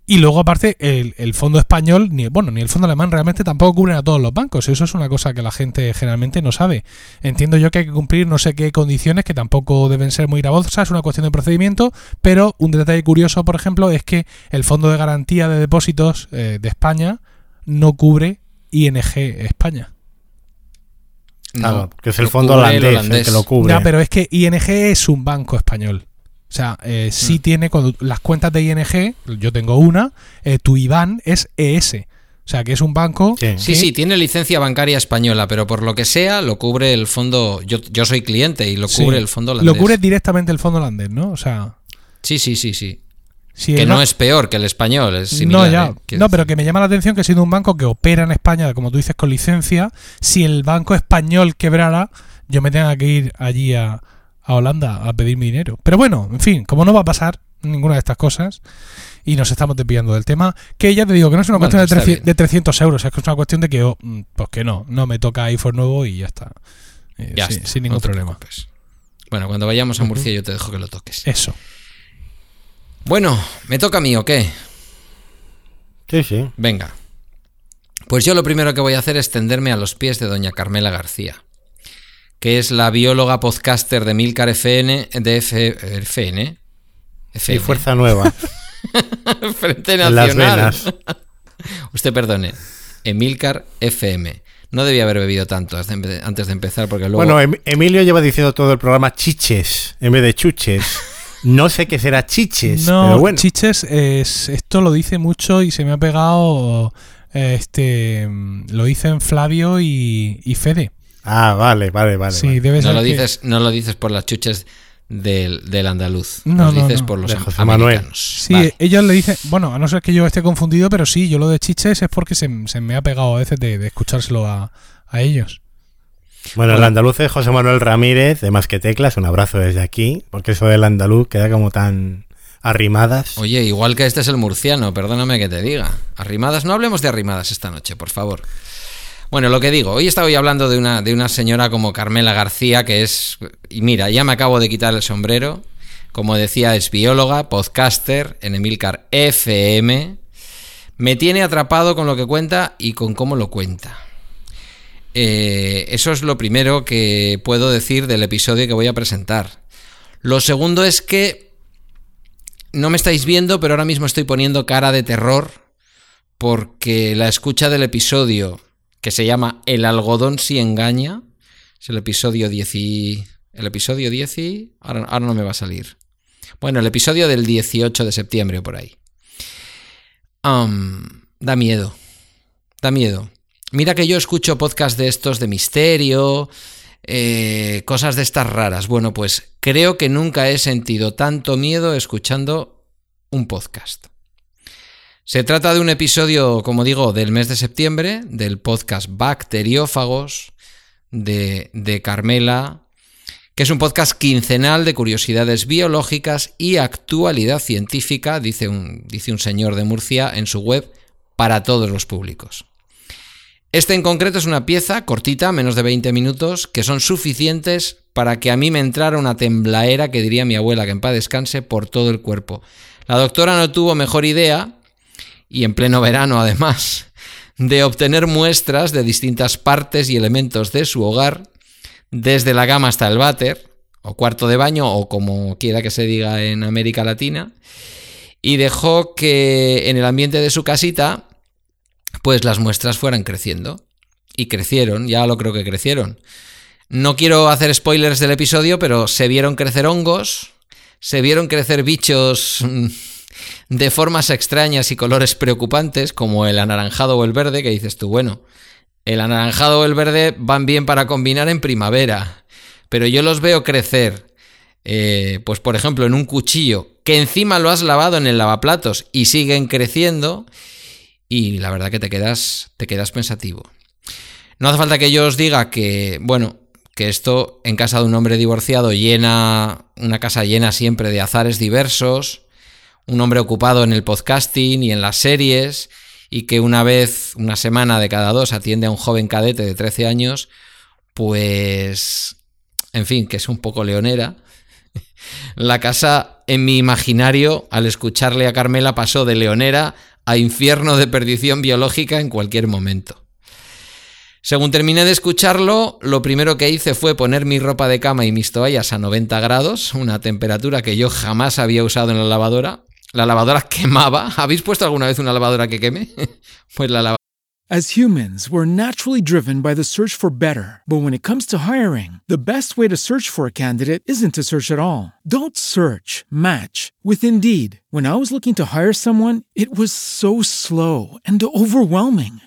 Y luego, aparte, el, el fondo español, ni, bueno, ni el fondo alemán realmente tampoco cubren a todos los bancos. Eso es una cosa que la gente generalmente no sabe. Entiendo yo que hay que cumplir no sé qué condiciones que tampoco deben ser muy gravosas, es una cuestión de procedimiento, pero un detalle curioso, por ejemplo, es que el Fondo de Garantía de Depósitos eh, de España no cubre ING España. Claro, que es el fondo holandés, el que lo cubre. Ya, pero es que ING es un banco español. O sea, eh, sí Mm. tiene cuando las cuentas de ING, yo tengo una, eh, tu IBAN es ES. O sea, que es un banco. Sí. Sí, que- sí, tiene licencia bancaria española, pero por lo que sea lo cubre el fondo. Yo, yo soy cliente y lo Sí. cubre el fondo holandés. Lo cubre directamente el fondo holandés, ¿no? O sea, Sí, sí, sí, sí. si Que no es peor que el español, es similar. no, ya. ¿eh? No, pero que me llama la atención que siendo un banco que opera en España, como tú dices, con licencia, si el banco español quebrara, yo me tenga que ir allí a, a Holanda a pedir mi dinero. Pero bueno, en fin, como no va a pasar ninguna de estas cosas y nos estamos desviando del tema, que ya te digo que no es una Bueno, cuestión de, está 300 bien. de 300 euros, es que es una cuestión de que, oh, mm, pues que no, no me toca iPhone nuevo y ya está. Eh, Ya sí, está, sin ningún problema. preocupes. Bueno, cuando vayamos a Murcia yo te dejo que lo toques. Eso. Bueno, ¿me toca a mí o qué? Sí, sí. Venga. Pues yo lo primero que voy a hacer es tenderme a los pies de doña Carmela García, que es la bióloga podcaster de Milcar FN, de F, FN, Y FN, Fuerza Nueva. Frente en las Nacional. venas. Usted perdone, Emilcar FM. No debía haber bebido tanto antes de- empezar porque luego... Bueno, Em- Emilio lleva diciendo todo el programa chiches en vez de chuches. No sé qué será chiches, No, pero bueno. chiches, es, esto lo dice mucho y se me ha pegado. eh, Este lo dicen Flavio y, y Fede. Ah, vale, vale, vale. sí, vale. debe no ser. lo que- dices, no lo dices por las chuches del, del andaluz. No, lo no, dices no. por los De José Manuel. americanos. Sí, Vale. ellos le dicen. Bueno, a no ser que yo esté confundido, pero sí, yo lo de chiches es porque se, se me ha pegado a veces de, de escuchárselo a, a ellos. Bueno, el Bueno. andaluz es José Manuel Ramírez, de Más que Teclas. Un abrazo desde aquí, porque eso del andaluz queda como tan arrimadas. Oye, igual que este es el murciano, perdóname que te diga. Arrimadas, no hablemos de arrimadas esta noche, por favor. Bueno, lo que digo, hoy estaba hablando de una, de una señora como Carmela García, que es, y mira, ya me acabo de quitar el sombrero, como decía, es bióloga, podcaster en Emilcar FM, me tiene atrapado con lo que cuenta y con cómo lo cuenta. Eh, eso es lo primero que puedo decir del episodio que voy a presentar. Lo segundo es que no me estáis viendo, pero ahora mismo estoy poniendo cara de terror porque la escucha del episodio que se llama El algodón si engaña, es el episodio 10 y... El episodio 10 y... Ahora, ahora no me va a salir. Bueno, el episodio del 18 de septiembre por ahí. Da miedo. Da miedo. Mira que yo escucho podcast de estos de misterio, eh, cosas de estas raras. Bueno, pues creo que nunca he sentido tanto miedo escuchando un podcast. Se trata de un episodio, como digo, del mes de septiembre, del podcast Bacteriófagos de, Carmela, que es un podcast quincenal de curiosidades biológicas y actualidad científica, dice un, dice un señor de Murcia en su web, para todos los públicos. Este en concreto es una pieza cortita, menos de 20 minutos, que son suficientes para que a mí me entrara una temblaera que diría mi abuela que en paz descanse por todo el cuerpo. La doctora no tuvo mejor idea, y en pleno verano además, de obtener muestras de distintas partes y elementos de su hogar, desde la cama hasta el váter, o cuarto de baño, o como quiera que se diga en América Latina, y dejó que en el ambiente de su casita pues las muestras fueran creciendo. Y crecieron, ya lo creo que crecieron. No quiero hacer spoilers del episodio, pero se vieron crecer hongos, se vieron crecer bichos mm, de formas extrañas y colores preocupantes, como el anaranjado o el verde, que dices tú, bueno, el anaranjado o el verde van bien para combinar en primavera, pero yo los veo crecer, eh, pues por ejemplo, en un cuchillo, que encima lo has lavado en el lavaplatos y siguen creciendo, y la verdad que te quedas, te quedas pensativo. No hace falta que yo os diga que, bueno, que esto en casa de un hombre divorciado llena, una casa llena siempre de azares diversos, un hombre ocupado en el podcasting y en las series, y que una vez, una semana de cada dos atiende a un joven cadete de 13 años, pues, en fin, que es un poco leonera. La casa, en mi imaginario, al escucharle a Carmela, pasó de leonera a infierno de perdición biológica en cualquier momento. Según terminé de escucharlo, lo primero que hice fue poner mi ropa de cama y mis toallas a 90 grados, una temperatura que yo jamás había usado en la lavadora. La lavadora quemaba. ¿Habéis puesto alguna vez una lavadora que queme? pues la lavadora As humans, we're naturally driven by the search for better. But when it comes to hiring, the best way to search for a candidate isn't to search at all. Don't search, match with Indeed. When I was looking to hire someone, it was so slow and overwhelming.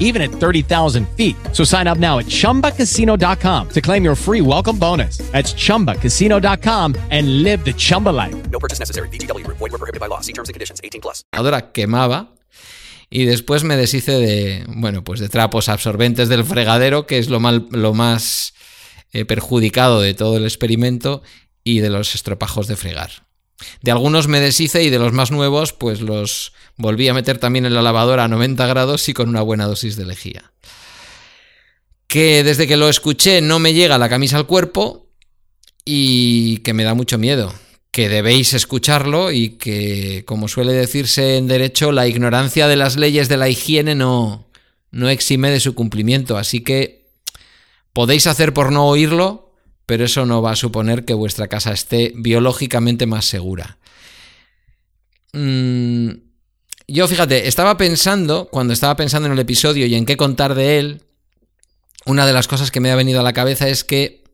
even at 30,000 feet. So sign up now at chumbacasino.com to claim your free welcome bonus. That's chumbacasino.com and live the Chumba life. No purchase necessary. VGW Group. Void were prohibited by law. See terms and conditions. 18 plus. lavadora quemaba y después me deshice de, bueno, pues de trapos absorbentes del fregadero, que es lo, mal, lo más eh, perjudicado de todo el experimento, y de los estropajos de fregar. De algunos me deshice y de los más nuevos, pues los volví a meter también en la lavadora a 90 grados y con una buena dosis de lejía. Que desde que lo escuché no me llega la camisa al cuerpo y que me da mucho miedo. Que debéis escucharlo y que, como suele decirse en derecho, la ignorancia de las leyes de la higiene no, no exime de su cumplimiento. Así que podéis hacer por no oírlo, pero eso no va a suponer que vuestra casa esté biológicamente más segura. Mm, yo, fíjate, estaba pensando, cuando estaba pensando en el episodio y en qué contar de él, una de las cosas que me ha venido a la cabeza es que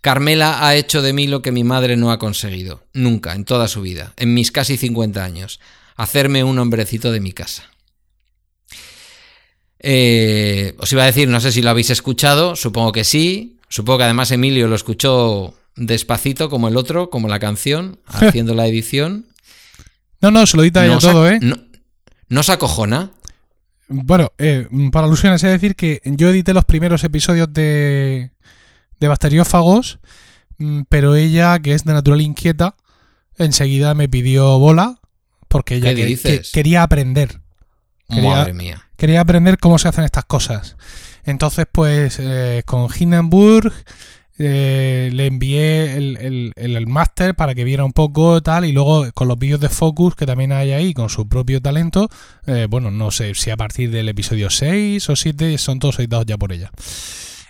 Carmela ha hecho de mí lo que mi madre no ha conseguido, nunca, en toda su vida, en mis casi 50 años, hacerme un hombrecito de mi casa. Eh, os iba a decir, no sé si lo habéis escuchado, supongo que sí, supongo que además Emilio lo escuchó despacito como el otro, como la canción, haciendo la edición. No, no, se lo edita ella todo, ¿eh? No, ¿no os acojona? Bueno, eh, para alusiones, es decir, que yo edité los primeros episodios de, de Bacteriófagos, mm, pero ella, que es de natural inquieta, enseguida me pidió bola porque ella ¿Qué que- dices? que- quería aprender. Quería- Madre mía. Quería aprender cómo se hacen estas cosas. Entonces, pues, eh, con Hindenburg, eh, le envié el, el, el- máster para que viera un poco tal y luego con los vídeos de Focus que también hay ahí con su propio talento, eh, bueno, no sé si a partir del episodio 6 o 7 son todos editados ya por ella.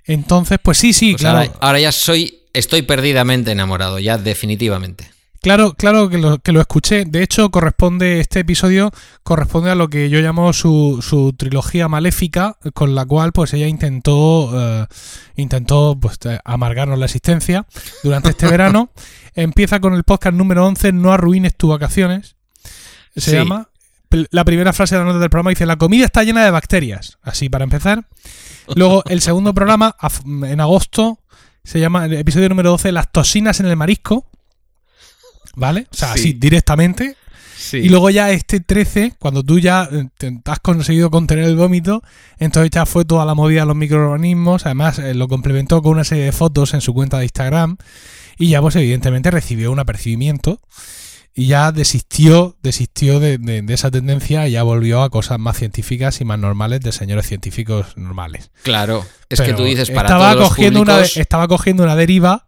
Entonces, pues sí, sí, Pues claro. ahora, ahora ya soy, estoy perdidamente enamorado, ya definitivamente. Claro, claro que lo, que lo escuché. De hecho, corresponde, este episodio corresponde a lo que yo llamo su, su trilogía maléfica, con la cual pues ella intentó, eh, intentó pues, eh, amargarnos la existencia durante este verano. Empieza con el podcast número 11, No arruines tus vacaciones. Se Sí. llama. La primera frase de la nota del programa dice, la comida está llena de bacterias. Así para empezar. Luego, el segundo programa, en agosto, se llama el episodio número 12, Las toxinas en el marisco. ¿Vale? O sea, Sí. así directamente. Sí. Y luego ya este 13, cuando tú ya eh, te- has conseguido contener el vómito, entonces ya fue toda la movida de los microorganismos. Además, eh, lo complementó con una serie de fotos en su cuenta de Instagram. Y ya, pues evidentemente recibió un apercibimiento. Y ya desistió, desistió de, de- de esa tendencia y ya volvió a cosas más científicas y más normales de señores científicos normales. Claro, es que tú dices para estaba todos cogiendo una públicos- estaba cogiendo una deriva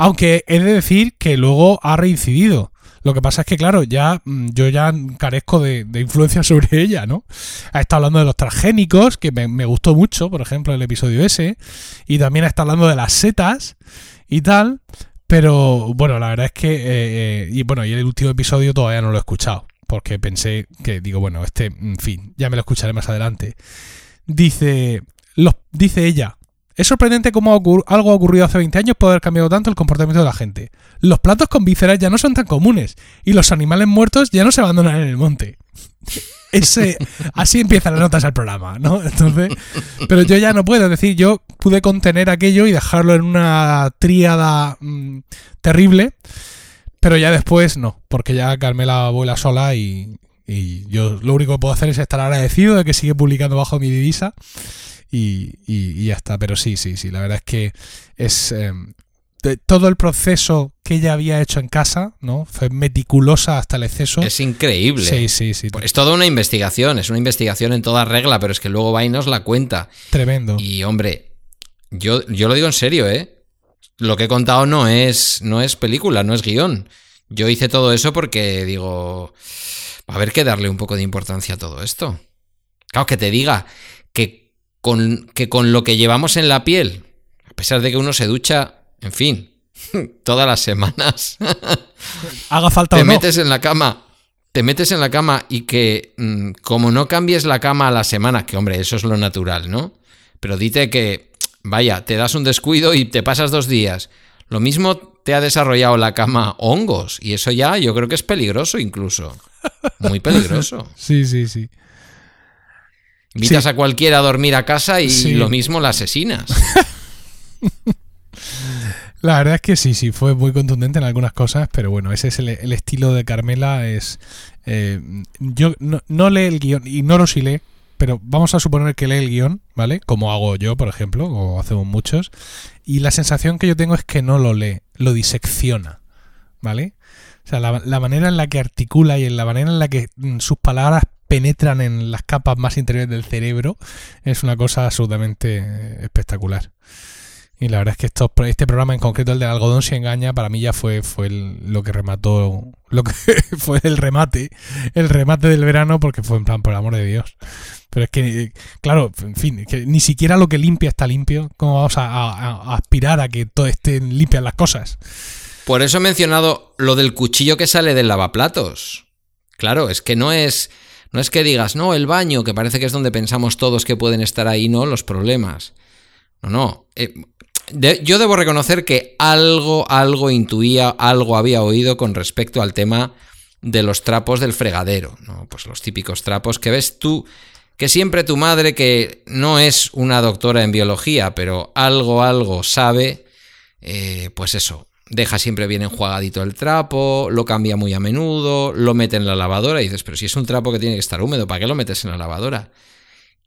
aunque he de decir que luego ha reincidido. Lo que pasa es que claro ya mm, yo ya carezco de, de influencia sobre ella no ha estado hablando de los transgénicos que me, gustó mucho por ejemplo el episodio ese y también ha estado hablando de las setas y tal pero bueno la verdad es que eh, eh, y bueno y el último episodio todavía no lo he escuchado porque pensé que digo bueno este en fin ya me lo escucharé más adelante. Dice los, dice ella es sorprendente cómo algo ocurrido hace 20 años puede haber cambiado tanto el comportamiento de la gente. Los platos con vísceras ya no son tan comunes y los animales muertos ya no se abandonan en el monte. Ese, así empiezan las notas al programa, ¿no? Entonces, pero yo ya no puedo, es decir, yo pude contener aquello y dejarlo en una tríada mm, terrible, pero ya después no, porque ya Carmela vuela sola y, y yo lo único que puedo hacer es estar agradecido de que sigue publicando bajo mi divisa y, y- y ya está. Pero sí, sí, sí, la verdad es que es eh, de- todo el proceso que ella había hecho en casa, ¿no? Fue meticulosa hasta el exceso. Es increíble. Sí, sí, sí. Es toda una investigación, es una investigación en toda regla, pero es que luego va y nos la cuenta. Tremendo. Y hombre, yo, yo lo digo en serio, ¿eh? Lo que he contado no es, no es película, no es guion. Yo hice todo eso porque digo, va a haber que darle un poco de importancia a todo esto. Claro, que te diga que con, que con lo que llevamos en la piel, a pesar de que uno se ducha, en fin, todas las semanas, Haga falta te o no. metes en la cama, te metes en la cama y que mm, como no cambies la cama a la semana, que hombre, eso es lo natural, ¿no? Pero dite que, vaya, te das un descuido y te pasas dos días. Lo mismo te ha desarrollado la cama hongos y eso ya yo creo que es peligroso incluso. Muy peligroso. Sí, sí, sí. Invitas Sí. a cualquiera a dormir a casa y Sí. lo mismo la asesinas. La verdad es que sí, sí, fue muy contundente en algunas cosas, pero bueno, ese es el, el estilo de Carmela. Es eh, Yo no, no lee el guion, ignoro si lee, pero vamos a suponer que lee el guion, ¿vale? Como hago yo, por ejemplo, o hacemos muchos. Y la sensación que yo tengo es que no lo lee, lo disecciona, ¿vale? Sea, la, manera en la que articula y en la manera en la que mm, sus palabras penetran en las capas más interiores del cerebro es una cosa absolutamente eh, espectacular. Y la verdad es que estos, este programa en concreto, el del algodón se engaña, para mí ya fue, fue lo que remató, lo que fue el remate, el remate del verano, porque fue en plan, por el amor de Dios. Pero es que, eh, claro, en fin, que ni siquiera lo que limpia está limpio. ¿Cómo vamos a, aspirar a que todo estén limpias las cosas? Por eso he mencionado lo del cuchillo que sale del lavaplatos. Claro, es que no es. No es que digas, no, el baño, que parece que es donde pensamos todos que pueden estar ahí, no, los problemas. No, no. eh, de- yo debo reconocer que algo, algo intuía, algo había oído con respecto al tema de los trapos del fregadero, ¿no? Pues los típicos trapos que ves tú, que siempre tu madre, que no es una doctora en biología, pero algo, algo sabe, eh, pues eso, deja siempre bien enjuagadito el trapo, lo cambia muy a menudo, lo mete en la lavadora y dices, pero si es un trapo que tiene que estar húmedo, ¿para qué lo metes en la lavadora?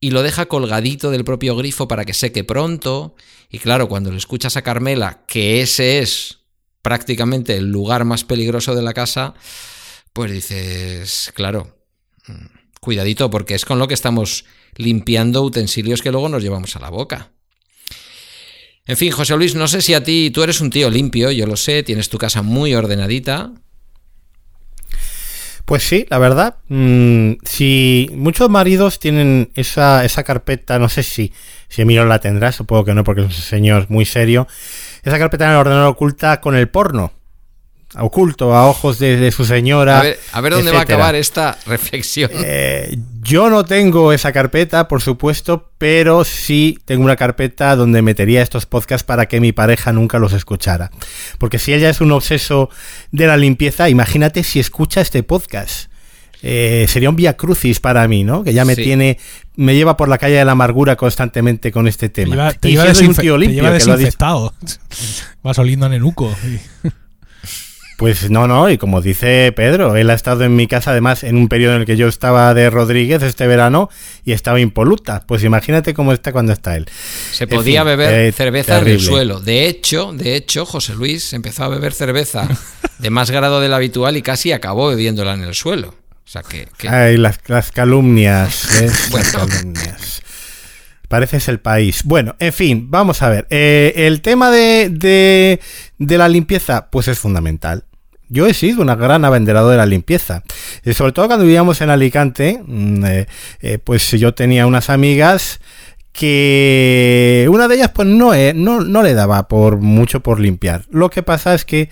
Y lo deja colgadito del propio grifo para que seque pronto. Y claro, cuando le escuchas a Carmela que ese es prácticamente el lugar más peligroso de la casa, pues dices, claro, mm, cuidadito, porque es con lo que estamos limpiando utensilios que luego nos llevamos a la boca. En fin, José Luis, no sé si a ti, tú eres un tío limpio, yo lo sé, tienes tu casa muy ordenadita. Pues sí, la verdad. mm, si muchos maridos tienen esa, esa carpeta, no sé si, si Emilio la tendrá, supongo que no, porque es un señor muy serio. Esa carpeta en el ordenador oculta con el porno. Oculto a ojos de, de su señora. A ver, a ver dónde va a acabar esta reflexión. Eh, yo no tengo esa carpeta, por supuesto, pero sí tengo una carpeta donde metería estos podcasts para que mi pareja nunca los escuchara. Porque si ella es un obseso de la limpieza, imagínate si escucha este podcast. Eh, sería un via crucis para mí, ¿no? Que ya me Sí. tiene, me lleva por la calle de la amargura constantemente con este Te tema. lleva, te y lleva siendo un tío te limpio, lleva que lo ha dicho- desinfectado. Vas oliendo a nenuco. Pues no, no, y como dice Pedro, él ha estado en mi casa además en un periodo en el que yo estaba de Rodríguez este verano y estaba impoluta. Pues imagínate cómo está cuando está él. Se En podía fin, beber eh, cerveza en el terrible. suelo. De hecho, de hecho, José Luis empezó a beber cerveza de más grado del habitual y casi acabó bebiéndola en el suelo. O sea que, que- Ay, las, las calumnias. Bueno. Las calumnias. Pareces el país. Bueno, en fin, vamos a ver. Eh, el tema de, de, de la limpieza, pues es fundamental. Yo he sido una gran abanderado de la limpieza. Y sobre todo cuando vivíamos en Alicante, mm, eh, eh, pues yo tenía unas amigas que una de ellas pues no, eh, no, no le daba por mucho por limpiar. Lo que pasa es que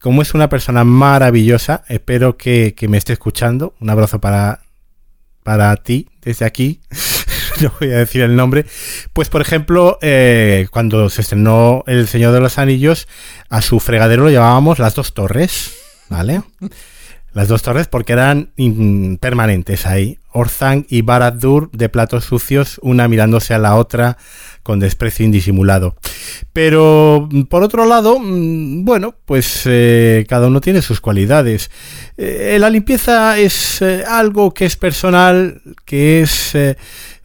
como es una persona maravillosa, espero que, que me esté escuchando. Un abrazo para, para ti desde aquí. no voy a decir el nombre. Pues, por ejemplo, eh, cuando se estrenó El Señor de los Anillos, a su fregadero lo llamábamos las dos torres, ¿vale? Las dos torres porque eran permanentes ahí. Orzang y Barad-dûr de platos sucios, una mirándose a la otra con desprecio indisimulado. Pero por otro lado, mm, bueno, pues eh, cada uno tiene sus cualidades. Eh, la limpieza es algo que es personal, que es,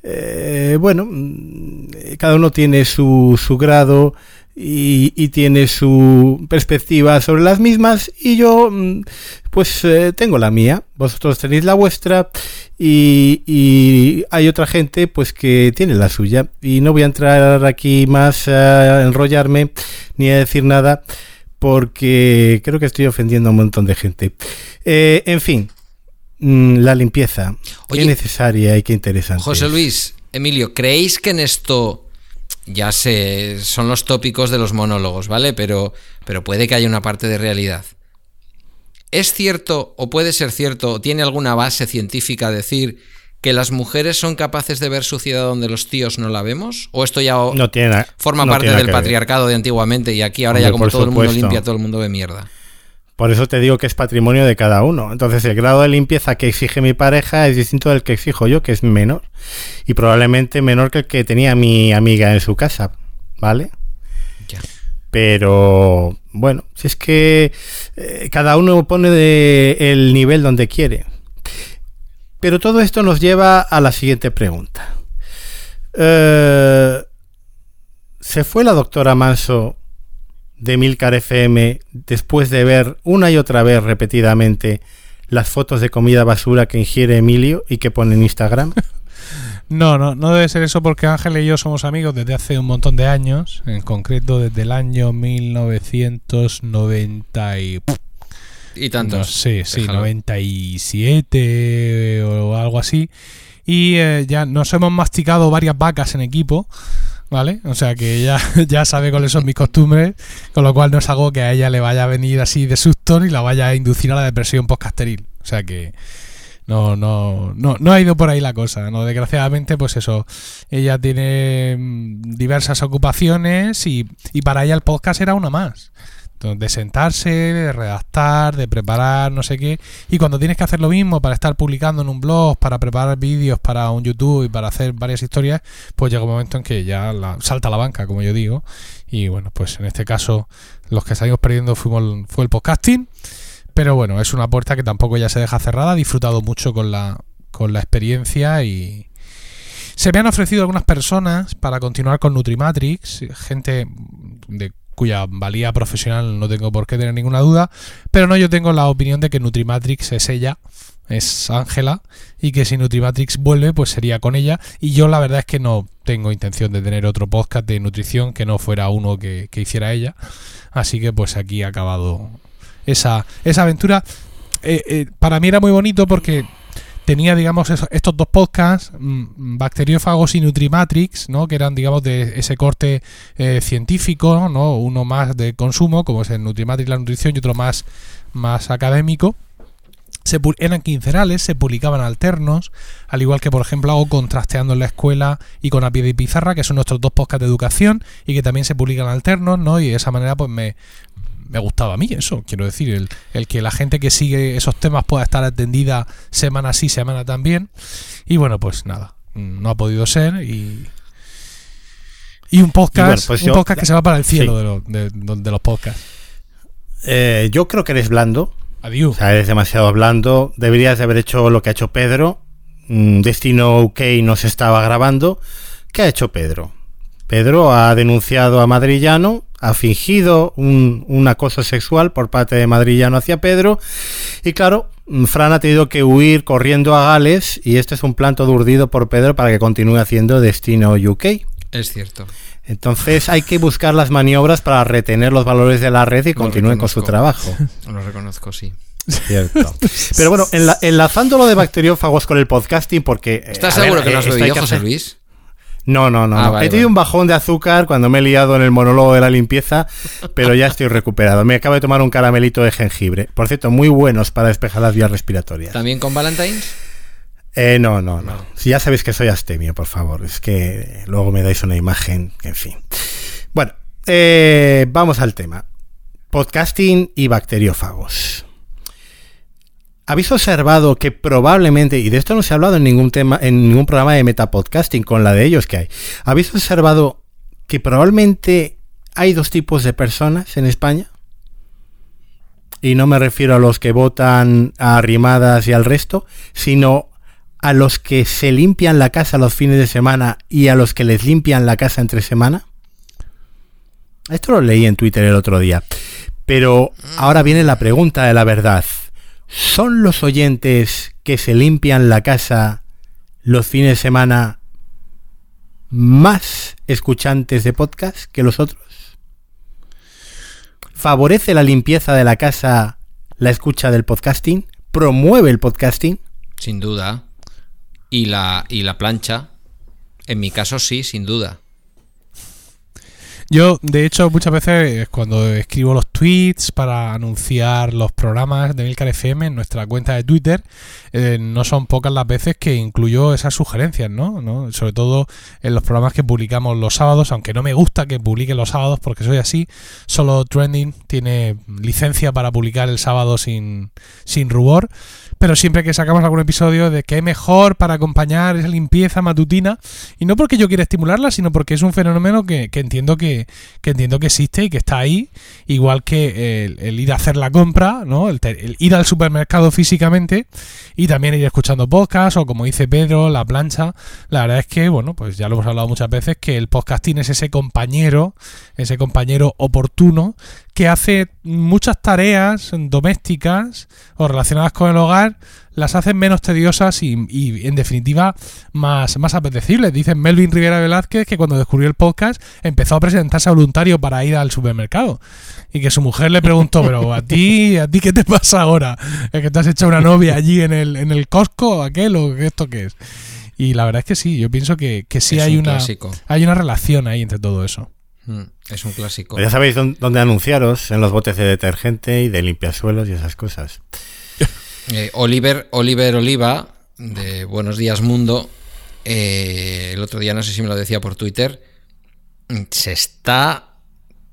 eh, bueno, mm, cada uno tiene su, su grado y, tiene su perspectiva sobre las mismas y yo mm, pues eh, tengo la mía, vosotros tenéis la vuestra y, hay otra gente pues que tiene la suya y no voy a entrar aquí más a enrollarme ni a decir nada porque creo que estoy ofendiendo a un montón de gente. Eh, en fin, la limpieza, Oye, qué necesaria y qué interesante. José. Luis, Emilio, ¿creéis que en esto ya sé, son los tópicos de los monólogos, ¿vale? Pero, pero puede que haya una parte de realidad. ¿Es cierto o puede ser cierto o tiene alguna base científica decir que las mujeres son capaces de ver suciedad donde los tíos no la vemos? ¿O esto ya No tiene forma no parte tiene del ver. patriarcado de antiguamente y aquí ahora Hombre, ya como todo el mundo limpia, todo el mundo ve mierda? Por eso te digo que es patrimonio de cada uno. Entonces el grado de limpieza que exige mi pareja es distinto del que exijo yo, que es menor. Y probablemente menor que el que tenía mi amiga en su casa. ¿Vale? Ya. Pero bueno, si es que eh, cada uno pone de el nivel donde quiere. Pero todo esto nos lleva a la siguiente pregunta. Eh, ¿Se fue la doctora Manso de Milcar FM después de ver una y otra vez repetidamente las fotos de comida basura que ingiere Emilio y que pone en Instagram? No, no, no debe ser eso porque Ángel y yo somos amigos desde hace un montón de años, en concreto desde el año 1990 y... Y tantos. No sé, sí, Déjalo. 97 o algo así. Y eh, ya nos hemos masticado varias vacas en equipo, ¿vale? O sea que ya, ya sabe cuáles son mis costumbres, con lo cual no es algo que a ella le vaya a venir así de susto ni la vaya a inducir a la depresión podcasteril. O sea que no, no, no, no ha ido por ahí la cosa, ¿no? Desgraciadamente, pues eso, ella tiene mm, diversas ocupaciones y, y para ella el podcast era una más. De sentarse, de redactar, de preparar, no sé qué. Y cuando tienes que hacer lo mismo para estar publicando en un blog, para preparar vídeos para un YouTube y para hacer varias historias, pues llega un momento en que ya la- salta la banca, como yo digo. Y bueno, pues en este caso, los que salimos perdiendo fuimos, fue el podcasting. Pero bueno, es una puerta que tampoco ya se deja cerrada. He disfrutado mucho con la, con la experiencia y, se me han ofrecido algunas personas para continuar con Nutrimatrix, gente de cuya valía profesional no tengo por qué tener ninguna duda, pero no, yo tengo la opinión de que Nutrimatrix es ella, es Ángela, y que si Nutrimatrix vuelve, pues sería con ella. Y yo la verdad es que no tengo intención de tener otro podcast de nutrición que no fuera uno que, que hiciera ella. Así que pues aquí ha acabado esa, esa aventura. Eh, eh, para mí era muy bonito porque tenía, digamos, estos dos podcasts, mm, Bacteriófagos y Nutrimatrix, ¿no? Que eran, digamos, de ese corte eh, científico, ¿no? Uno más de consumo, como es el Nutrimatrix, la nutrición, y otro más, más académico. Se eran quincenales, se publicaban alternos, al igual que, por ejemplo, hago Contrasteando en la Escuela y con A Pie de Pizarra, que son nuestros dos podcasts de educación y que también se publican alternos, ¿no? Y de esa manera, pues me, me gustaba a mí eso, quiero decir, el, el que la gente que sigue esos temas pueda estar atendida semana sí, semana también. Y bueno, pues nada, no ha podido ser y... Y un podcast, Y bueno, pues un yo- podcast que se va para el cielo Sí. de, los- de- los podcasts. Eh, yo creo que eres blando. Adiós. O sea, eres demasiado blando. Deberías de haber hecho lo que ha hecho Pedro. Mm, Destino UK no se estaba grabando. ¿Qué ha hecho Pedro? Pedro ha denunciado a Madrillano, ha fingido un, un acoso sexual por parte de Madrillano hacia Pedro. Y claro, mm, Fran ha tenido que huir corriendo a Gales. Y este es un plan todo urdido por Pedro para que continúe haciendo Destino UK. Es cierto. Entonces hay que buscar las maniobras para retener los valores de la red y continúen con su trabajo. Lo reconozco, sí. Cierto. Pero bueno, enla- enlazando lo de bacteriófagos con el podcasting, porque... eh, ¿Estás ver, seguro que eh, no has bebido, José Luis? No, no, no. Ah, no. vale, He tenido vale. un bajón de azúcar cuando me he liado en el monólogo de la limpieza, pero ya estoy recuperado. Me acabo de tomar un caramelito de jengibre. Por cierto, muy buenos para despejar las vías respiratorias. ¿También con Valentine's? Eh, no, no, no. Si ya sabéis que soy astemio, por favor. Es que luego me dais una imagen, en fin. Bueno, eh, vamos al tema. Podcasting y bacteriófagos. ¿Habéis observado que probablemente, y de esto no se ha hablado en ningún tema, en ningún programa de metapodcasting con la de ellos que hay, ¿habéis observado que probablemente hay dos tipos de personas en España? Y no me refiero a los que votan a arrimadas y al resto, sino a los que se limpian la casa los fines de semana y a los que les limpian la casa entre semana? Esto lo leí en Twitter el otro día. Pero ahora viene la pregunta de la verdad. ¿Son los oyentes que se limpian la casa los fines de semana más escuchantes de podcast que los otros? ¿Favorece la limpieza de la casa la escucha del podcasting? ¿Promueve el podcasting? Sin duda. Y la, y la plancha. En mi caso sí, sin duda. Yo, de hecho, muchas veces cuando escribo los tweets para anunciar los programas de Milcar FM en nuestra cuenta de Twitter, eh, no son pocas las veces que incluyo esas sugerencias, ¿no? ¿no? Sobre todo en los programas que publicamos los sábados, aunque no me gusta que publique los sábados porque soy así, solo Trending tiene licencia para publicar el sábado sin, sin rubor. Pero siempre que sacamos algún episodio de que es mejor para acompañar esa limpieza matutina, y no porque yo quiera estimularla, sino porque es un fenómeno que, que entiendo que, que entiendo que existe y que está ahí, igual que el, ir a hacer la compra, ¿no? El, ir al supermercado físicamente y también ir escuchando podcast o como dice Pedro, la plancha. La verdad es que, bueno, pues ya lo hemos hablado muchas veces, que el podcasting es ese compañero, ese compañero oportuno que hace muchas tareas domésticas o relacionadas con el hogar, las hacen menos tediosas y, y, en definitiva más, más apetecibles. Dice Melvin Rivera Velázquez que cuando descubrió el podcast empezó a presentarse a voluntario para ir al supermercado y que su mujer le preguntó, pero a ti, a ti qué te pasa ahora, es que te has hecho una novia allí en el, en el Costco, aquel o esto qué es. Y la verdad es que sí, yo pienso que, que sí Es hay un una, clásico. hay una relación ahí entre todo eso. Mm, Es un clásico. Pues ya sabéis dón- dónde anunciaros, en los botes de detergente y de limpiasuelos y esas cosas. Eh, Oliver, Oliver Oliva, de Buenos Días Mundo, eh, el otro día, no sé si me lo decía por Twitter, mm, se está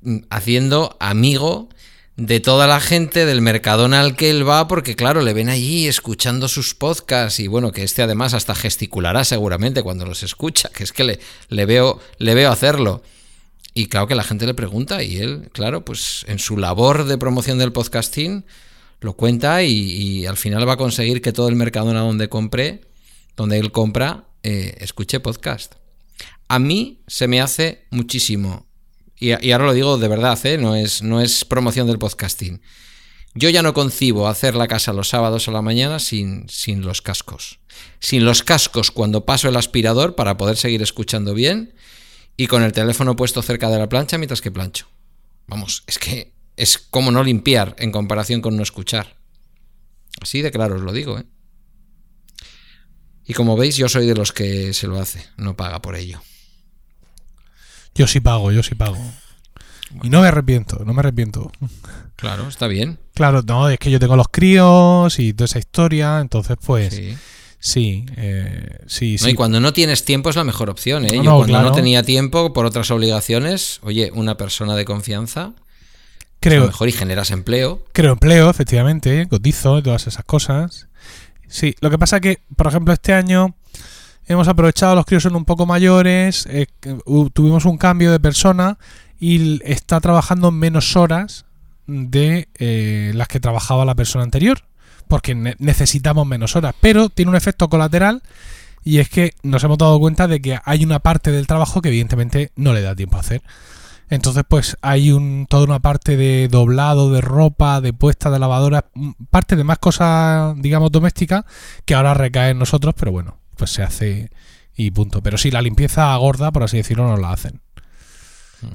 mm, haciendo amigo de toda la gente del Mercadona al que él va, porque claro, le ven allí escuchando sus podcasts y bueno, que este además hasta gesticulará seguramente cuando los escucha, que es que le, le veo, le veo hacerlo. Y claro que la gente le pregunta y él, claro, pues en su labor de promoción del podcasting lo cuenta y, al final va a conseguir que todo el Mercadona donde compre, donde él compra, eh, escuche podcast. A mí se me hace muchísimo, y, y ahora lo digo de verdad, ¿eh? no, es, no es promoción del podcasting, Yo ya no concibo hacer la casa los sábados a la mañana sin, sin los cascos. Sin los cascos cuando paso el aspirador para poder seguir escuchando bien y con el teléfono puesto cerca de la plancha mientras que plancho. Vamos, es que es como no limpiar en comparación con no escuchar. Así de claro os lo digo, ¿eh? Y como veis, yo soy de los que se lo hace, no paga por ello. Yo sí pago, yo sí pago. Y no me arrepiento, no me arrepiento. Claro, está bien. Claro, no, es que yo tengo los críos y toda esa historia, entonces pues Sí. Sí, eh, sí, No, sí. y cuando no tienes tiempo es la mejor opción, ¿eh? No, Yo no, cuando claro. no tenía tiempo por otras obligaciones, oye, una persona de confianza, es lo creo, mejor y generas empleo. creo empleo, efectivamente, cotizo y todas esas cosas. Sí, lo que pasa que, por ejemplo, este año hemos aprovechado, los críos son un poco mayores, eh, tuvimos un cambio de persona y está trabajando menos horas de eh, las que trabajaba la persona anterior, porque ne- necesitamos menos horas, pero tiene un efecto colateral y es que nos hemos dado cuenta de que hay una parte del trabajo que evidentemente no le da tiempo a hacer. Entonces, pues hay un, toda una parte de doblado, de ropa, de puesta de lavadora, parte de más cosas, digamos, domésticas, que ahora recae en nosotros, pero bueno, pues se hace y punto. Pero sí, la limpieza gorda, por así decirlo, no la hacen.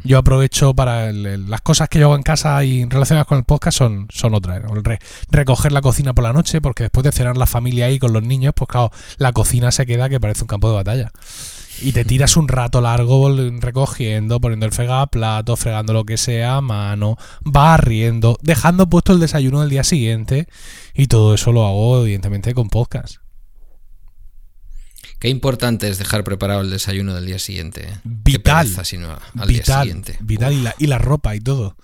Yo aprovecho para el- las cosas que yo hago en casa y relacionadas con el podcast son, son otras. recoger la cocina por la noche, porque después de cenar la familia ahí con los niños, pues claro, la cocina se queda que parece un campo de batalla. Y te tiras un rato largo recogiendo, poniendo el fregaplato, fregando lo que sea mano, barriendo, dejando puesto el desayuno del día siguiente. Y todo eso lo hago, evidentemente, con podcast. Qué importante es dejar preparado el desayuno del día siguiente. ¿eh? Vital. pereza, al día Vital, siguiente. vital y la, y la ropa y todo.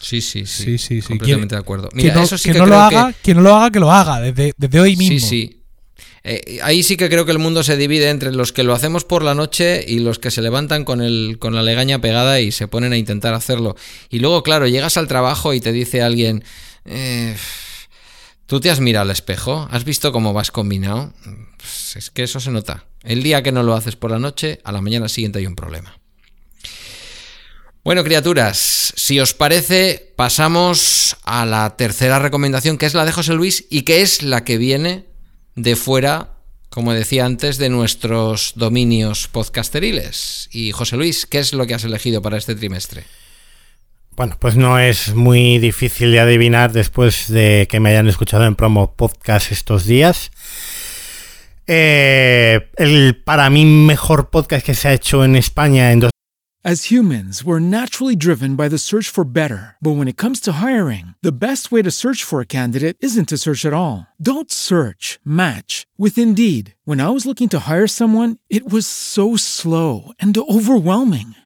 Sí, sí, sí. Sí, sí, sí. Completamente de acuerdo. que Mira, no, eso sí que que, no lo creo haga, que- que no lo haga, que lo haga, desde, desde hoy mismo. Sí, sí. Eh, ahí sí que creo que el mundo se divide entre los que lo hacemos por la noche y los que se levantan con, el, con la legaña pegada y se ponen a intentar hacerlo. Y luego, claro, llegas al trabajo y te dice alguien, eh, ¿tú te has mirado al espejo? ¿Has visto cómo vas combinado? Pues es que eso se nota. El día que no lo haces por la noche, a la mañana siguiente hay un problema. Bueno, criaturas, si os parece, pasamos a la tercera recomendación, que es la de José Luis y que es la que viene de fuera, como decía antes, de nuestros dominios podcasteriles. Y José Luis, ¿qué es lo que has elegido para este trimestre? Bueno, pues no es muy difícil de adivinar después de que me hayan escuchado en promo podcast estos días. Eh, el para mí mejor podcast que se ha hecho en España en dos As humans, we're naturally driven by the search for better. But when it comes to hiring, the best way to search for a candidate isn't to search at all. Don't search, match with Indeed. When I was looking to hire someone, it was so slow and overwhelming.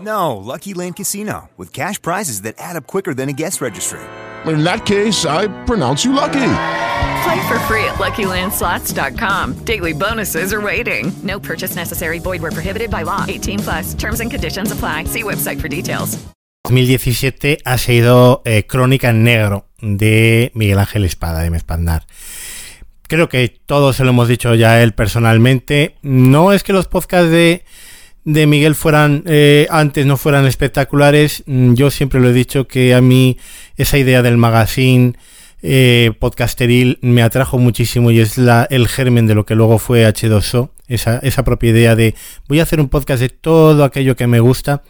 No, Lucky Land Casino, with cash prizes that add up quicker than a guest registry. In that case, I pronounce you lucky. Play for free at LuckyLandSlots.com. Daily bonuses are waiting. No purchase necessary. Void where prohibited by law. 18 plus. Terms and conditions apply. See website for details. 2017 ha sido eh, Crónica en Negro de Miguel Ángel Espada, de Mespandar. Creo que todos se lo hemos dicho ya a él personalmente. No es que los podcasts de, de Miguel fueran eh, antes no fueran espectaculares. Mm, Yo siempre lo he dicho que a mí esa idea del magazine eh, podcasteril me atrajo muchísimo y es la, el germen de lo que luego fue H2O. Esa, esa propia idea de voy a hacer un podcast de todo aquello que me gusta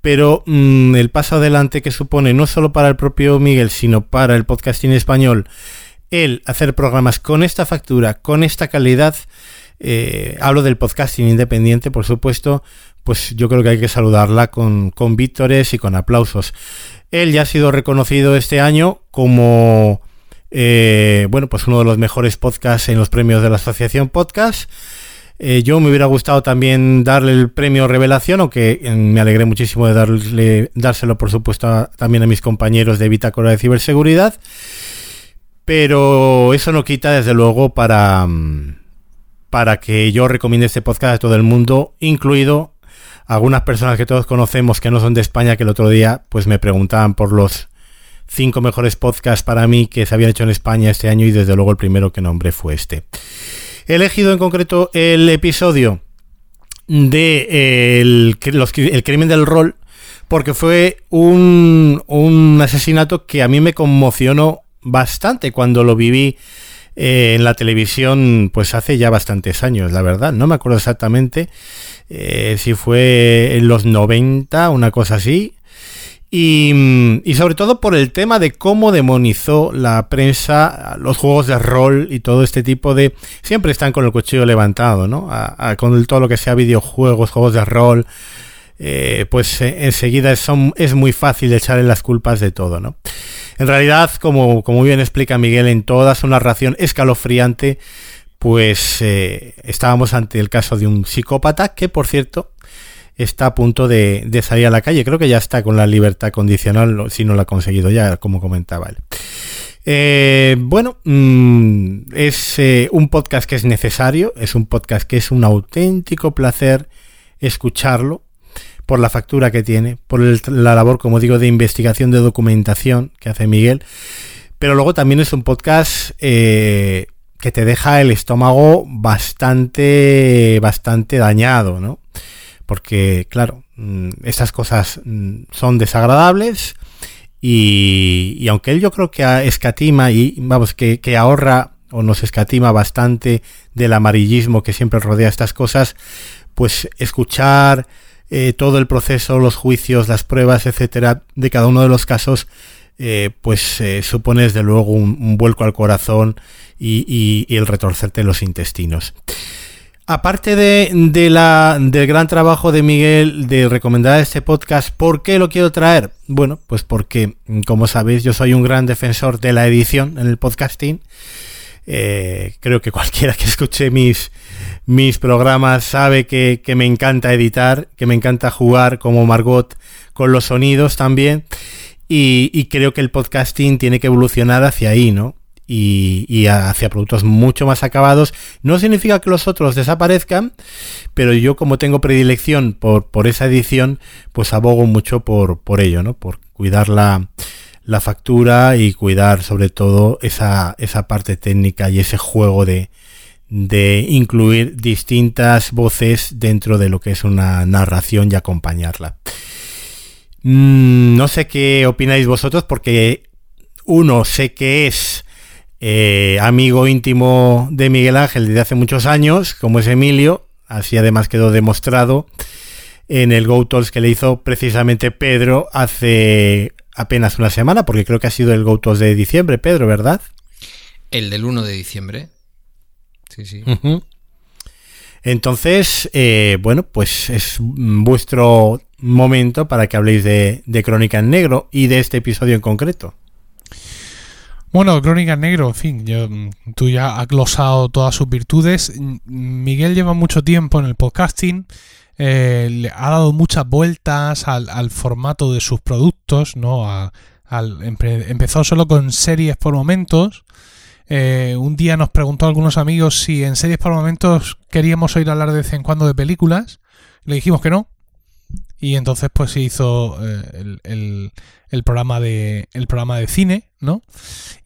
pero mm, el paso adelante que supone no solo para el propio Miguel, sino para el podcasting español, él hacer programas con esta factura, con esta calidad, eh, hablo del podcasting independiente, por supuesto, pues yo creo que hay que saludarla con, con vítores y con aplausos. Él ya ha sido reconocido este año como, eh, bueno, pues uno de los mejores podcasts en los premios de la Asociación Podcast. Eh, yo me hubiera gustado también darle el premio Revelación, aunque me alegré muchísimo de darle, dárselo, por supuesto, también a mis compañeros de Bitácora de Ciberseguridad. Pero eso no quita, desde luego, para, para que yo recomiende este podcast a todo el mundo, incluido algunas personas que todos conocemos que no son de España, que el otro día pues me preguntaban por los cinco mejores podcasts para mí que se habían hecho en España este año y desde luego el primero que nombré fue este. He elegido en concreto el episodio de eh, el, el crimen del rol porque fue un, un asesinato que a mí me conmocionó bastante cuando lo viví eh, en la televisión pues hace ya bastantes años, la verdad. No me acuerdo exactamente eh, si fue en los 90, una cosa así. Y, y, sobre todo por el tema de cómo demonizó la prensa los juegos de rol y todo este tipo de... Siempre están con el cuchillo levantado, ¿no? con todo lo que sea videojuegos, juegos de rol, eh, pues enseguida son, es muy fácil echarle las culpas de todo, ¿no? En realidad, como, bien explica Miguel en toda su narración escalofriante, pues eh, estábamos ante el caso de un psicópata que, por cierto, está a punto de, salir a la calle. Creo que ya está con la libertad condicional, si no lo ha conseguido ya, como comentaba él. Eh, bueno, mm, es eh, un podcast que es necesario, es un podcast que es un auténtico placer escucharlo por la factura que tiene, por la labor, como digo, de investigación, de documentación que hace Miguel. Pero luego también es un podcast eh, que te deja el estómago bastante, bastante dañado, ¿no? Porque, claro, mm, estas cosas mm, son desagradables y, aunque él yo creo que escatima y, vamos, que, que ahorra o nos escatima bastante del amarillismo que siempre rodea estas cosas, pues escuchar eh, todo el proceso, los juicios, las pruebas, etcétera, de cada uno de los casos, eh, pues eh, supone desde luego un, vuelco al corazón y, el retorcerte los intestinos. Aparte de, la, del gran trabajo de Miguel de recomendar este podcast, ¿por qué lo quiero traer? Bueno, pues porque, como sabéis, yo soy un gran defensor de la edición en el podcasting. creo que cualquiera que escuche mis, mis programas sabe que, me encanta editar, que me encanta jugar como Margot con los sonidos también. Y, creo que el podcasting tiene que evolucionar hacia ahí, ¿no? Y, hacia productos mucho más acabados. No significa que los otros desaparezcan, pero yo como tengo predilección por, por esa edición, pues abogo mucho por, por ello, ¿no? Por cuidar la, la factura y cuidar sobre todo esa, esa parte técnica y ese juego de, de incluir distintas voces dentro de lo que es una narración y acompañarla. Mm, no sé qué opináis vosotros porque uno sé que es eh, amigo íntimo de Miguel Ángel desde hace muchos años, como es Emilio, así además quedó demostrado en el Go que le hizo precisamente Pedro hace apenas una semana, porque creo que ha sido el Go de diciembre, Pedro, ¿verdad? El del 1 de diciembre. Sí, sí. Entonces, eh, bueno, pues es vuestro momento para que habléis de, Crónica en Negro y de este episodio en concreto. Bueno, Crónica en Negro, en fin, yo, tú ya has glosado todas sus virtudes. Miguel lleva mucho tiempo en el podcasting, eh, le ha dado muchas vueltas al, formato de sus productos, ¿no? empezó solo con series por momentos eh, un día nos preguntó a algunos amigos si en series por momentos queríamos oír hablar de vez en cuando de películas. Le dijimos que no. Y entonces pues se hizo eh, el, programa de, el programa de cine, ¿no?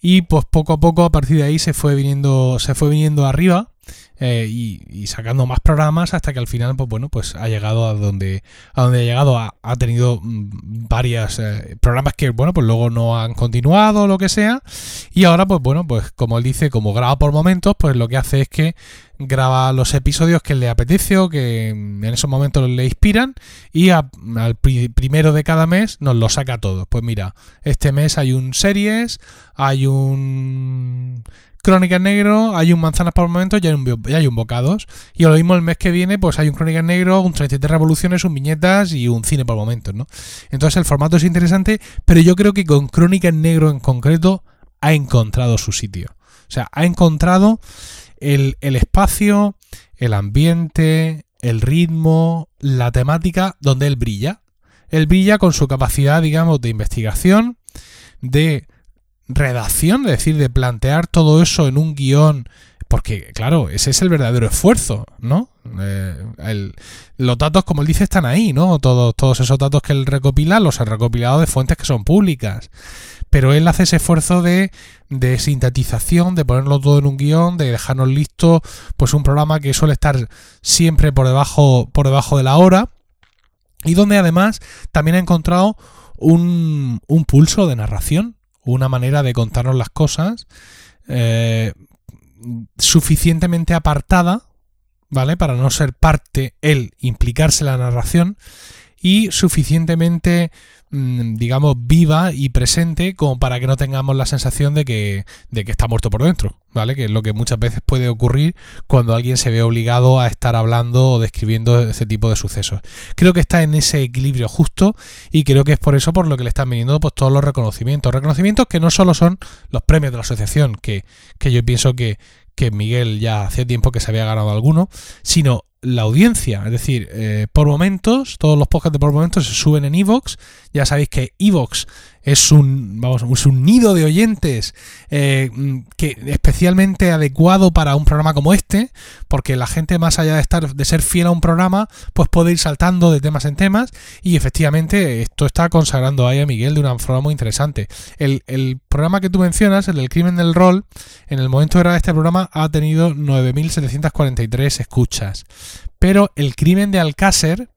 Y pues poco a poco a partir de ahí se fue viniendo, se fue viniendo arriba. Eh, y, sacando más programas hasta que al final, pues bueno, pues ha llegado a donde, a donde ha llegado, ha, tenido mm, varias eh, programas que, bueno, pues luego no han continuado o lo que sea. Y ahora, pues bueno, pues como él dice, como graba por momentos, pues lo que hace es que graba los episodios que le apetece o que en esos momentos le inspiran y al primero de cada mes nos lo saca todo. Pues mira, este mes hay un series, hay un Crónicas Negro, hay un Manzanas por momentos y hay un, y Bocados. Y lo mismo el mes que viene, pues hay un Crónicas Negro, un 33 Revoluciones, un Viñetas y un Cine por momentos, ¿no? Entonces el formato es interesante, pero yo creo que con Crónicas Negro en concreto ha encontrado su sitio. O sea, ha encontrado el, espacio, el ambiente, el ritmo, la temática donde él brilla. Él brilla con su capacidad, digamos, de investigación, de redacción, es decir, de plantear todo eso en un guion, porque claro, ese es el verdadero esfuerzo, ¿no? Eh, los datos, como él dice, están ahí, ¿no? Todos, todos esos datos que él recopila los ha recopilado de fuentes que son públicas pero él hace ese esfuerzo de, de sintetización, de ponerlo todo en un guion, de dejarnos listo, pues un programa que suele estar siempre por debajo, por debajo de la hora, y donde además también ha encontrado un, un pulso de narración, una manera de contarnos las cosas eh, suficientemente apartada, ¿vale? Para no ser parte, él, implicarse en la narración, y suficientemente digamos, viva y presente como para que no tengamos la sensación de que, de que está muerto por dentro, ¿vale? Que es lo que muchas veces puede ocurrir cuando alguien se ve obligado a estar hablando o describiendo ese tipo de sucesos. Creo que está en ese equilibrio justo y creo que es por eso por lo que le están viniendo pues, todos los reconocimientos. Reconocimientos que no solo son los premios de la asociación, que, que yo pienso que, que Miguel ya hace tiempo que se había ganado alguno, sino la audiencia. Es decir, eh, por momentos, todos los podcasts de por momentos se suben en Evox. Ya sabéis que Evox es un, vamos, es un nido de oyentes eh, que especialmente adecuado para un programa como este, porque la gente más allá de estar de ser fiel a un programa, pues puede ir saltando de temas en temas y efectivamente esto está consagrando ahí a Miguel de una forma muy interesante. El, el programa que tú mencionas, el del crimen del rol, en el momento de grabar este programa ha tenido 9.743 escuchas, pero el crimen de Alcácer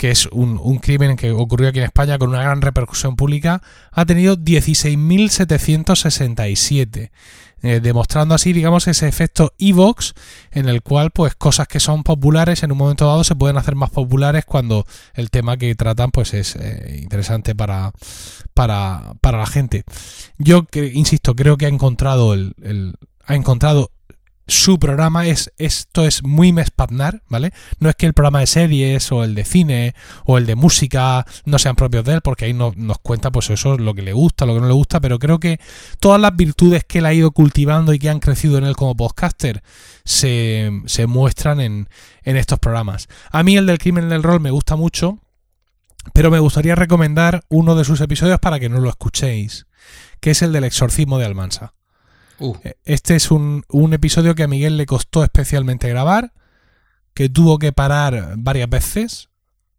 que es un, crimen que ocurrió aquí en España con una gran repercusión pública, ha tenido 16.767. Eh, demostrando así, digamos, ese efecto Evox, en el cual, pues, cosas que son populares en un momento dado se pueden hacer más populares cuando el tema que tratan, pues, es eh, interesante para, para, para, la gente. Yo, insisto, creo que ha encontrado el ha encontrado su programa es, esto es muy mespatnar, ¿vale? No es que el programa de series o el de cine o el de música no sean propios de él, porque ahí nos cuenta pues eso es lo que le gusta, lo que no le gusta, pero creo que todas las virtudes que él ha ido cultivando y que han crecido en él como podcaster se, se muestran en, en estos programas. A mí el del crimen del rol me gusta mucho, pero me gustaría recomendar uno de sus episodios para que no lo escuchéis, que es el del exorcismo de Almansa. Uh. Eh, este es un, episodio que a Miguel le costó especialmente grabar, que tuvo que parar varias veces.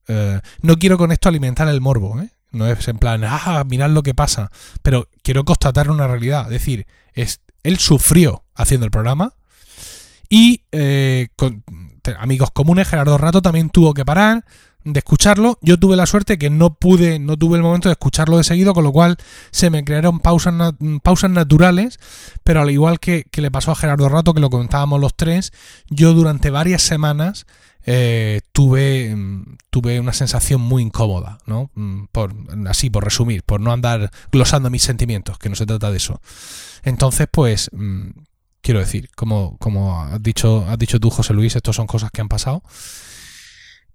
Eh, no quiero con esto alimentar el morbo, ¿eh? No es en plan, ah, mirad lo que pasa. Pero quiero constatar una realidad. Es decir, es, él sufrió haciendo el programa. Y con amigos comunes, Gerardo Rato también tuvo que parar de escucharlo. Yo tuve la suerte que no pude, no tuve el momento de escucharlo de seguido, con lo cual se me crearon pausas, pausas naturales, pero al igual que, le pasó a Gerardo Rato, que lo comentábamos los tres, yo durante varias semanas eh, tuve, tuve una sensación muy incómoda, ¿no? Mm, por, así, por resumir, por no andar glosando mis sentimientos, que no se trata de eso. Entonces, pues, mm, quiero decir, como, como has dicho, has dicho tú, José Luis, estas son cosas que han pasado.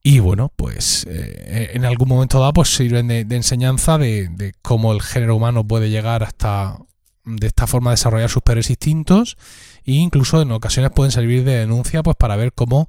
Y bueno, pues eh, en algún momento dado pues sirven de, enseñanza de, cómo el género humano puede llegar hasta de esta forma desarrollar sus peores instintos e incluso en ocasiones pueden servir de denuncia pues para ver cómo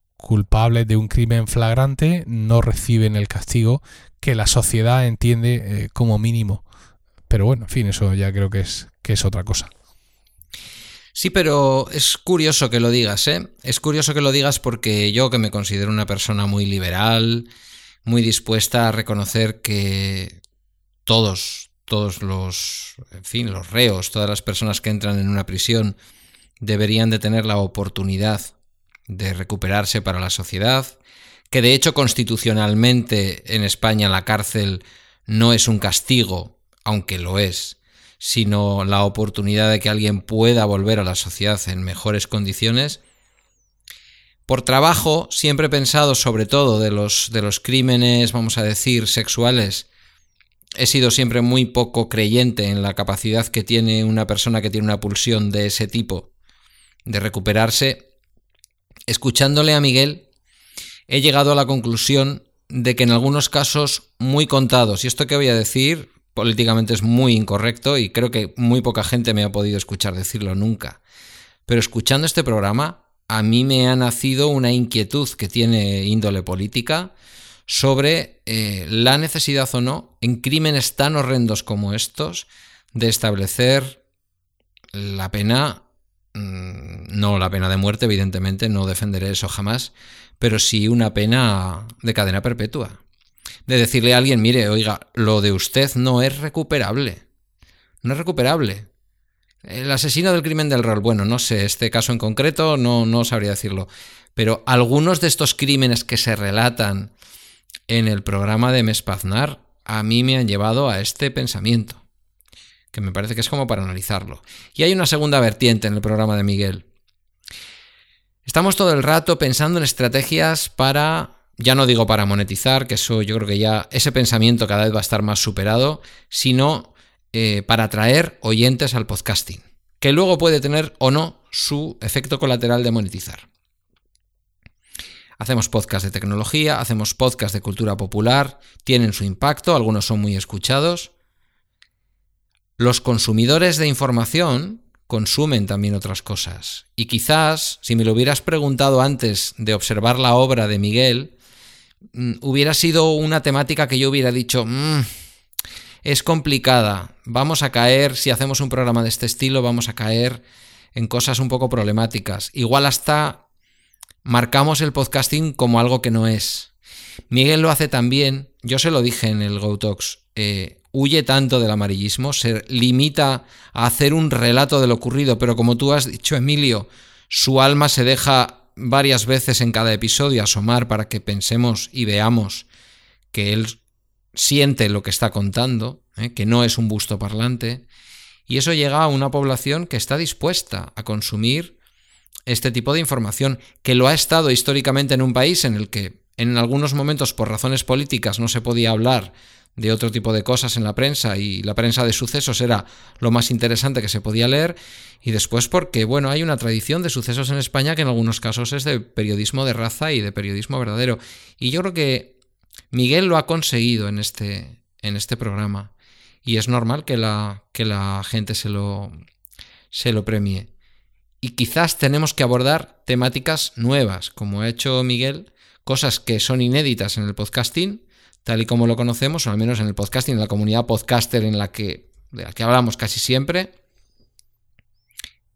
culpables de un crimen flagrante no reciben el castigo que la sociedad entiende eh, como mínimo. Pero bueno, en fin, eso ya creo que es, que es otra cosa. Sí, pero es curioso que lo digas, ¿eh? Es curioso que lo digas porque yo que me considero una persona muy liberal, muy dispuesta a reconocer que todos, todos los, en fin, los reos, todas las personas que entran en una prisión deberían de tener la oportunidad de recuperarse para la sociedad, que de hecho constitucionalmente en España la cárcel no es un castigo, aunque lo es, sino la oportunidad de que alguien pueda volver a la sociedad en mejores condiciones. Por trabajo, siempre he pensado sobre todo de los, de los crímenes, vamos a decir, sexuales, he sido siempre muy poco creyente en la capacidad que tiene una persona que tiene una pulsión de ese tipo de recuperarse. Escuchándole a Miguel, he llegado a la conclusión de que en algunos casos muy contados, y esto que voy a decir políticamente es muy incorrecto y creo que muy poca gente me ha podido escuchar decirlo nunca. Pero escuchando este programa, a mí me ha nacido una inquietud que tiene índole política sobre eh, la necesidad o no, en crímenes tan horrendos como estos, de establecer la pena, no la pena de muerte, evidentemente, no defenderé eso jamás, pero sí una pena de cadena perpetua de decirle a alguien, mire, oiga, lo de usted no es recuperable. No es recuperable. El asesino del crimen del rol, bueno, no sé, este caso en concreto no, no sabría decirlo, pero algunos de estos crímenes que se relatan en el programa de Mespaznar a mí me han llevado a este pensamiento, que me parece que es como para analizarlo. Y hay una segunda vertiente en el programa de Miguel. Estamos todo el rato pensando en estrategias para ya no digo para monetizar, que eso yo creo que ya ese pensamiento cada vez va a estar más superado, sino eh, para atraer oyentes al podcasting, que luego puede tener o no su efecto colateral de monetizar. Hacemos podcast de tecnología, hacemos podcast de cultura popular, tienen su impacto, algunos son muy escuchados. Los consumidores de información consumen también otras cosas. Y quizás, si me lo hubieras preguntado antes de observar la obra de Miguel, Mm, hubiera sido una temática que yo hubiera dicho, mm, es complicada, vamos a caer, si hacemos un programa de este estilo, vamos a caer en cosas un poco problemáticas. Igual hasta marcamos el podcasting como algo que no es. Miguel lo hace también, yo se lo dije en el Go Talks, eh, huye tanto del amarillismo, se limita a hacer un relato de lo ocurrido, pero como tú has dicho, Emilio, su alma se deja varias veces en cada episodio asomar para que pensemos y veamos que él siente lo que está contando, ¿eh? que no es un busto parlante, y eso llega a una población que está dispuesta a consumir este tipo de información, que lo ha estado históricamente en un país en el que en algunos momentos por razones políticas no se podía hablar de otro tipo de cosas en la prensa y la prensa de sucesos era lo más interesante que se podía leer y después porque bueno hay una tradición de sucesos en España que en algunos casos es de periodismo de raza y de periodismo verdadero. Y yo creo que Miguel lo ha conseguido en este en este programa y es normal que la que la gente se lo se lo premie. Y quizás tenemos que abordar temáticas nuevas como ha hecho Miguel cosas que son inéditas en el podcasting tal y como lo conocemos, o al menos en el podcasting, en la comunidad podcaster en la que, de la que hablamos casi siempre.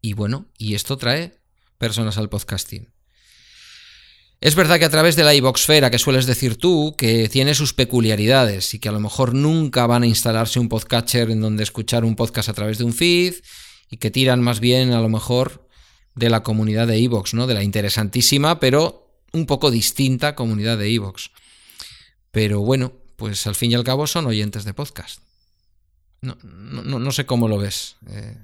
Y bueno, y esto trae personas al podcasting. Es verdad que a través de la iBoxfera, que sueles decir tú, que tiene sus peculiaridades y que a lo mejor nunca van a instalarse un podcatcher en donde escuchar un podcast a través de un feed y que tiran más bien a lo mejor de la comunidad de iVoox, ¿no? De la interesantísima, pero un poco distinta comunidad de iVoox. Pero bueno, pues al fin y al cabo son oyentes de podcast. No, no, sé cómo lo ves. Eh.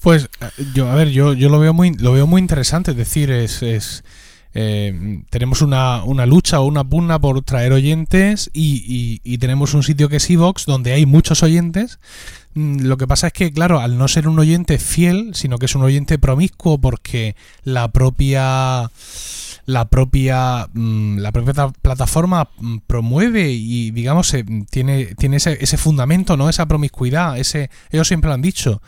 Pues eh, yo, a ver, yo, yo lo veo muy, lo veo muy interesante. Es decir, es, es, eh, tenemos una, una, lucha o una pugna por traer oyentes y, y, y tenemos un sitio que es Evox donde hay muchos oyentes. Mm, Lo que pasa es que, claro, al no ser un oyente fiel, sino que es un oyente promiscuo porque la propia la propia mm, la propia ta- plataforma mm, promueve y digamos tiene tiene ese, ese fundamento no esa promiscuidad ese ellos siempre lo han dicho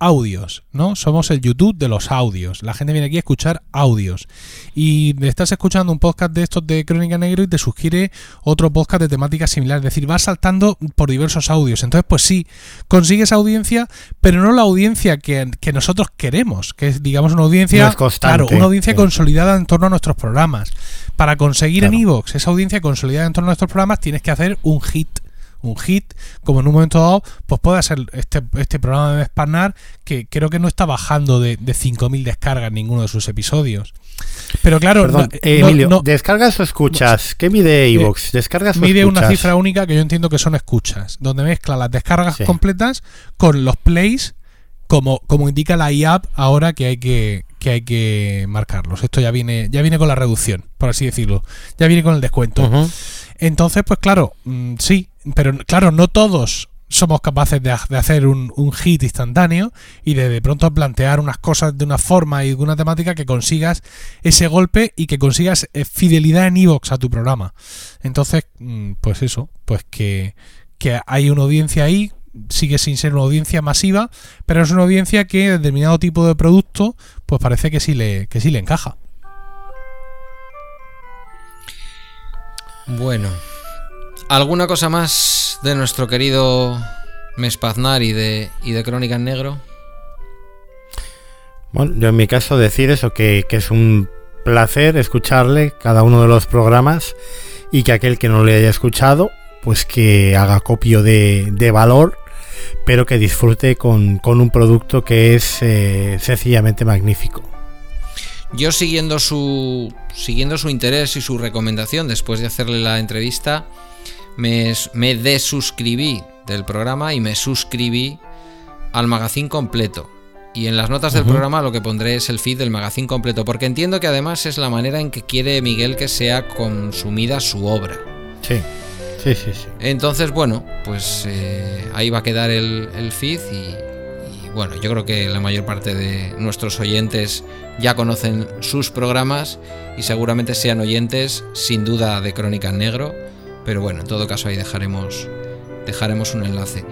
audios, ¿no? Somos el YouTube de los audios. La gente viene aquí a escuchar audios. Y estás escuchando un podcast de estos de Crónica Negro y te sugiere otro podcast de temática similar. Es decir, vas saltando por diversos audios. Entonces, pues sí, consigues audiencia, pero no la audiencia que, que nosotros queremos, que es, digamos, una audiencia, No es constante, claro, una audiencia sí. consolidada en torno a nuestros programas. Para conseguir Claro. en Evox esa audiencia consolidada en torno a nuestros programas, tienes que hacer un hit un hit, como en un momento dado, pues puede ser este, este programa de Spannar, que creo que no está bajando de, de 5.000 descargas ninguno de sus episodios. Pero claro, Perdón, no- eh, Emilio, no- ¿descargas o escuchas? ¿Qué mide Evox? ¿Descargas o mide una cifra única que yo entiendo que son escuchas, donde mezcla las descargas Sí. completas con los plays, como, como indica la IAP ahora que hay que, que hay que marcarlos. Esto ya viene, ya viene con la reducción, por así decirlo. Ya viene con el descuento. Entonces, pues claro, mm, sí, pero claro, no todos somos capaces de, de hacer un, un hit instantáneo y de de pronto plantear unas cosas de una forma y de una temática que consigas ese golpe y que consigas eh, fidelidad en Evox a tu programa. Entonces, mm, pues eso, pues que, que hay una audiencia ahí, sigue sin ser una audiencia masiva, pero es una audiencia que determinado tipo de producto, pues parece que sí le, que sí le encaja. Bueno, ¿alguna cosa más de nuestro querido Mespaznar y de, y de Crónica en Negro? Bueno, yo en mi caso decir eso, que, que es un placer escucharle cada uno de los programas y que aquel que no le haya escuchado, pues que haga copio de, de valor, pero que disfrute con, con un producto que es eh, sencillamente magnífico. Yo siguiendo su siguiendo su interés y su recomendación después de hacerle la entrevista, me, me desuscribí del programa y me suscribí al magazine completo. Y en las notas del programa lo que pondré es el feed del magazine completo, porque entiendo que además es la manera en que quiere Miguel que sea consumida su obra. Sí, sí, sí, sí. Entonces, bueno, pues eh, ahí va a quedar el, el feed y, y, bueno, yo creo que la mayor parte de nuestros oyentes ya conocen sus programas y seguramente sean oyentes sin duda de Crónica en Negro, pero bueno, en todo caso ahí dejaremos, dejaremos un enlace.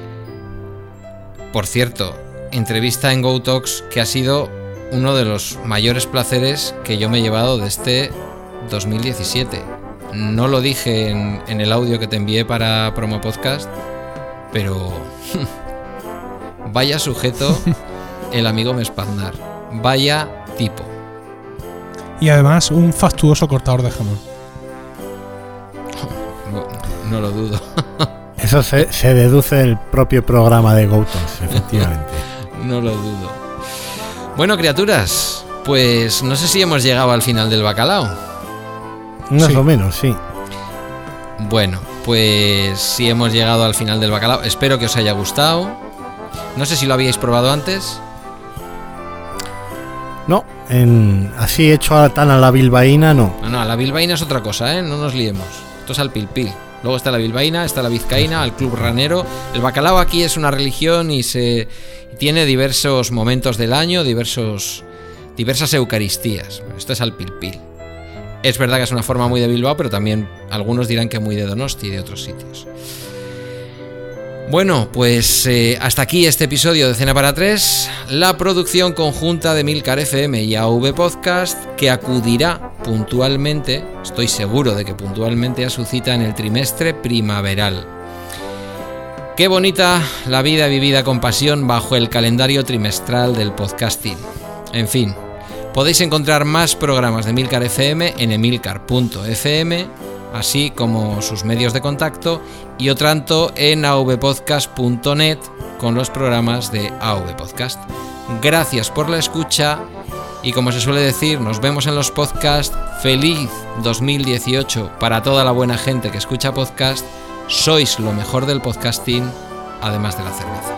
Por cierto, entrevista en GoTalks que ha sido uno de los mayores placeres que yo me he llevado de este 2017. No lo dije en, en el audio que te envié para Promo Podcast, pero vaya sujeto el amigo Mespaznar. Vaya tipo. Y además un fastuoso cortador de jamón. No, lo dudo. Eso se, se deduce del propio programa de GoTos, efectivamente. No lo dudo. Bueno, criaturas, pues no sé si hemos llegado al final del bacalao. Más Sí. o menos, sí. Bueno, pues si hemos llegado al final del bacalao. Espero que os haya gustado. No sé si lo habíais probado antes. No, en, así hecho a, tan a la bilbaína, no. No, no, la bilbaína es otra cosa, ¿eh? No nos liemos. Esto es al pilpil. Luego está la bilbaína, está la vizcaína, el club ranero. El bacalao aquí es una religión y se tiene diversos momentos del año, diversos diversas eucaristías. Esto es al pilpil. Es verdad que es una forma muy de Bilbao, pero también algunos dirán que muy de Donosti y de otros sitios. Bueno, pues eh, hasta aquí este episodio de Cena para Tres, la producción conjunta de Milcar FM y AV Podcast, que acudirá puntualmente, estoy seguro de que puntualmente a su cita en el trimestre primaveral. Qué bonita la vida vivida con pasión bajo el calendario trimestral del podcasting. En fin, podéis encontrar más programas de Milcar FM en emilcar.fm así como sus medios de contacto y otro tanto en avpodcast.net con los programas de AV Podcast. Gracias por la escucha y como se suele decir, nos vemos en los podcasts. Feliz 2018 para toda la buena gente que escucha podcast. Sois lo mejor del podcasting, además de la cerveza.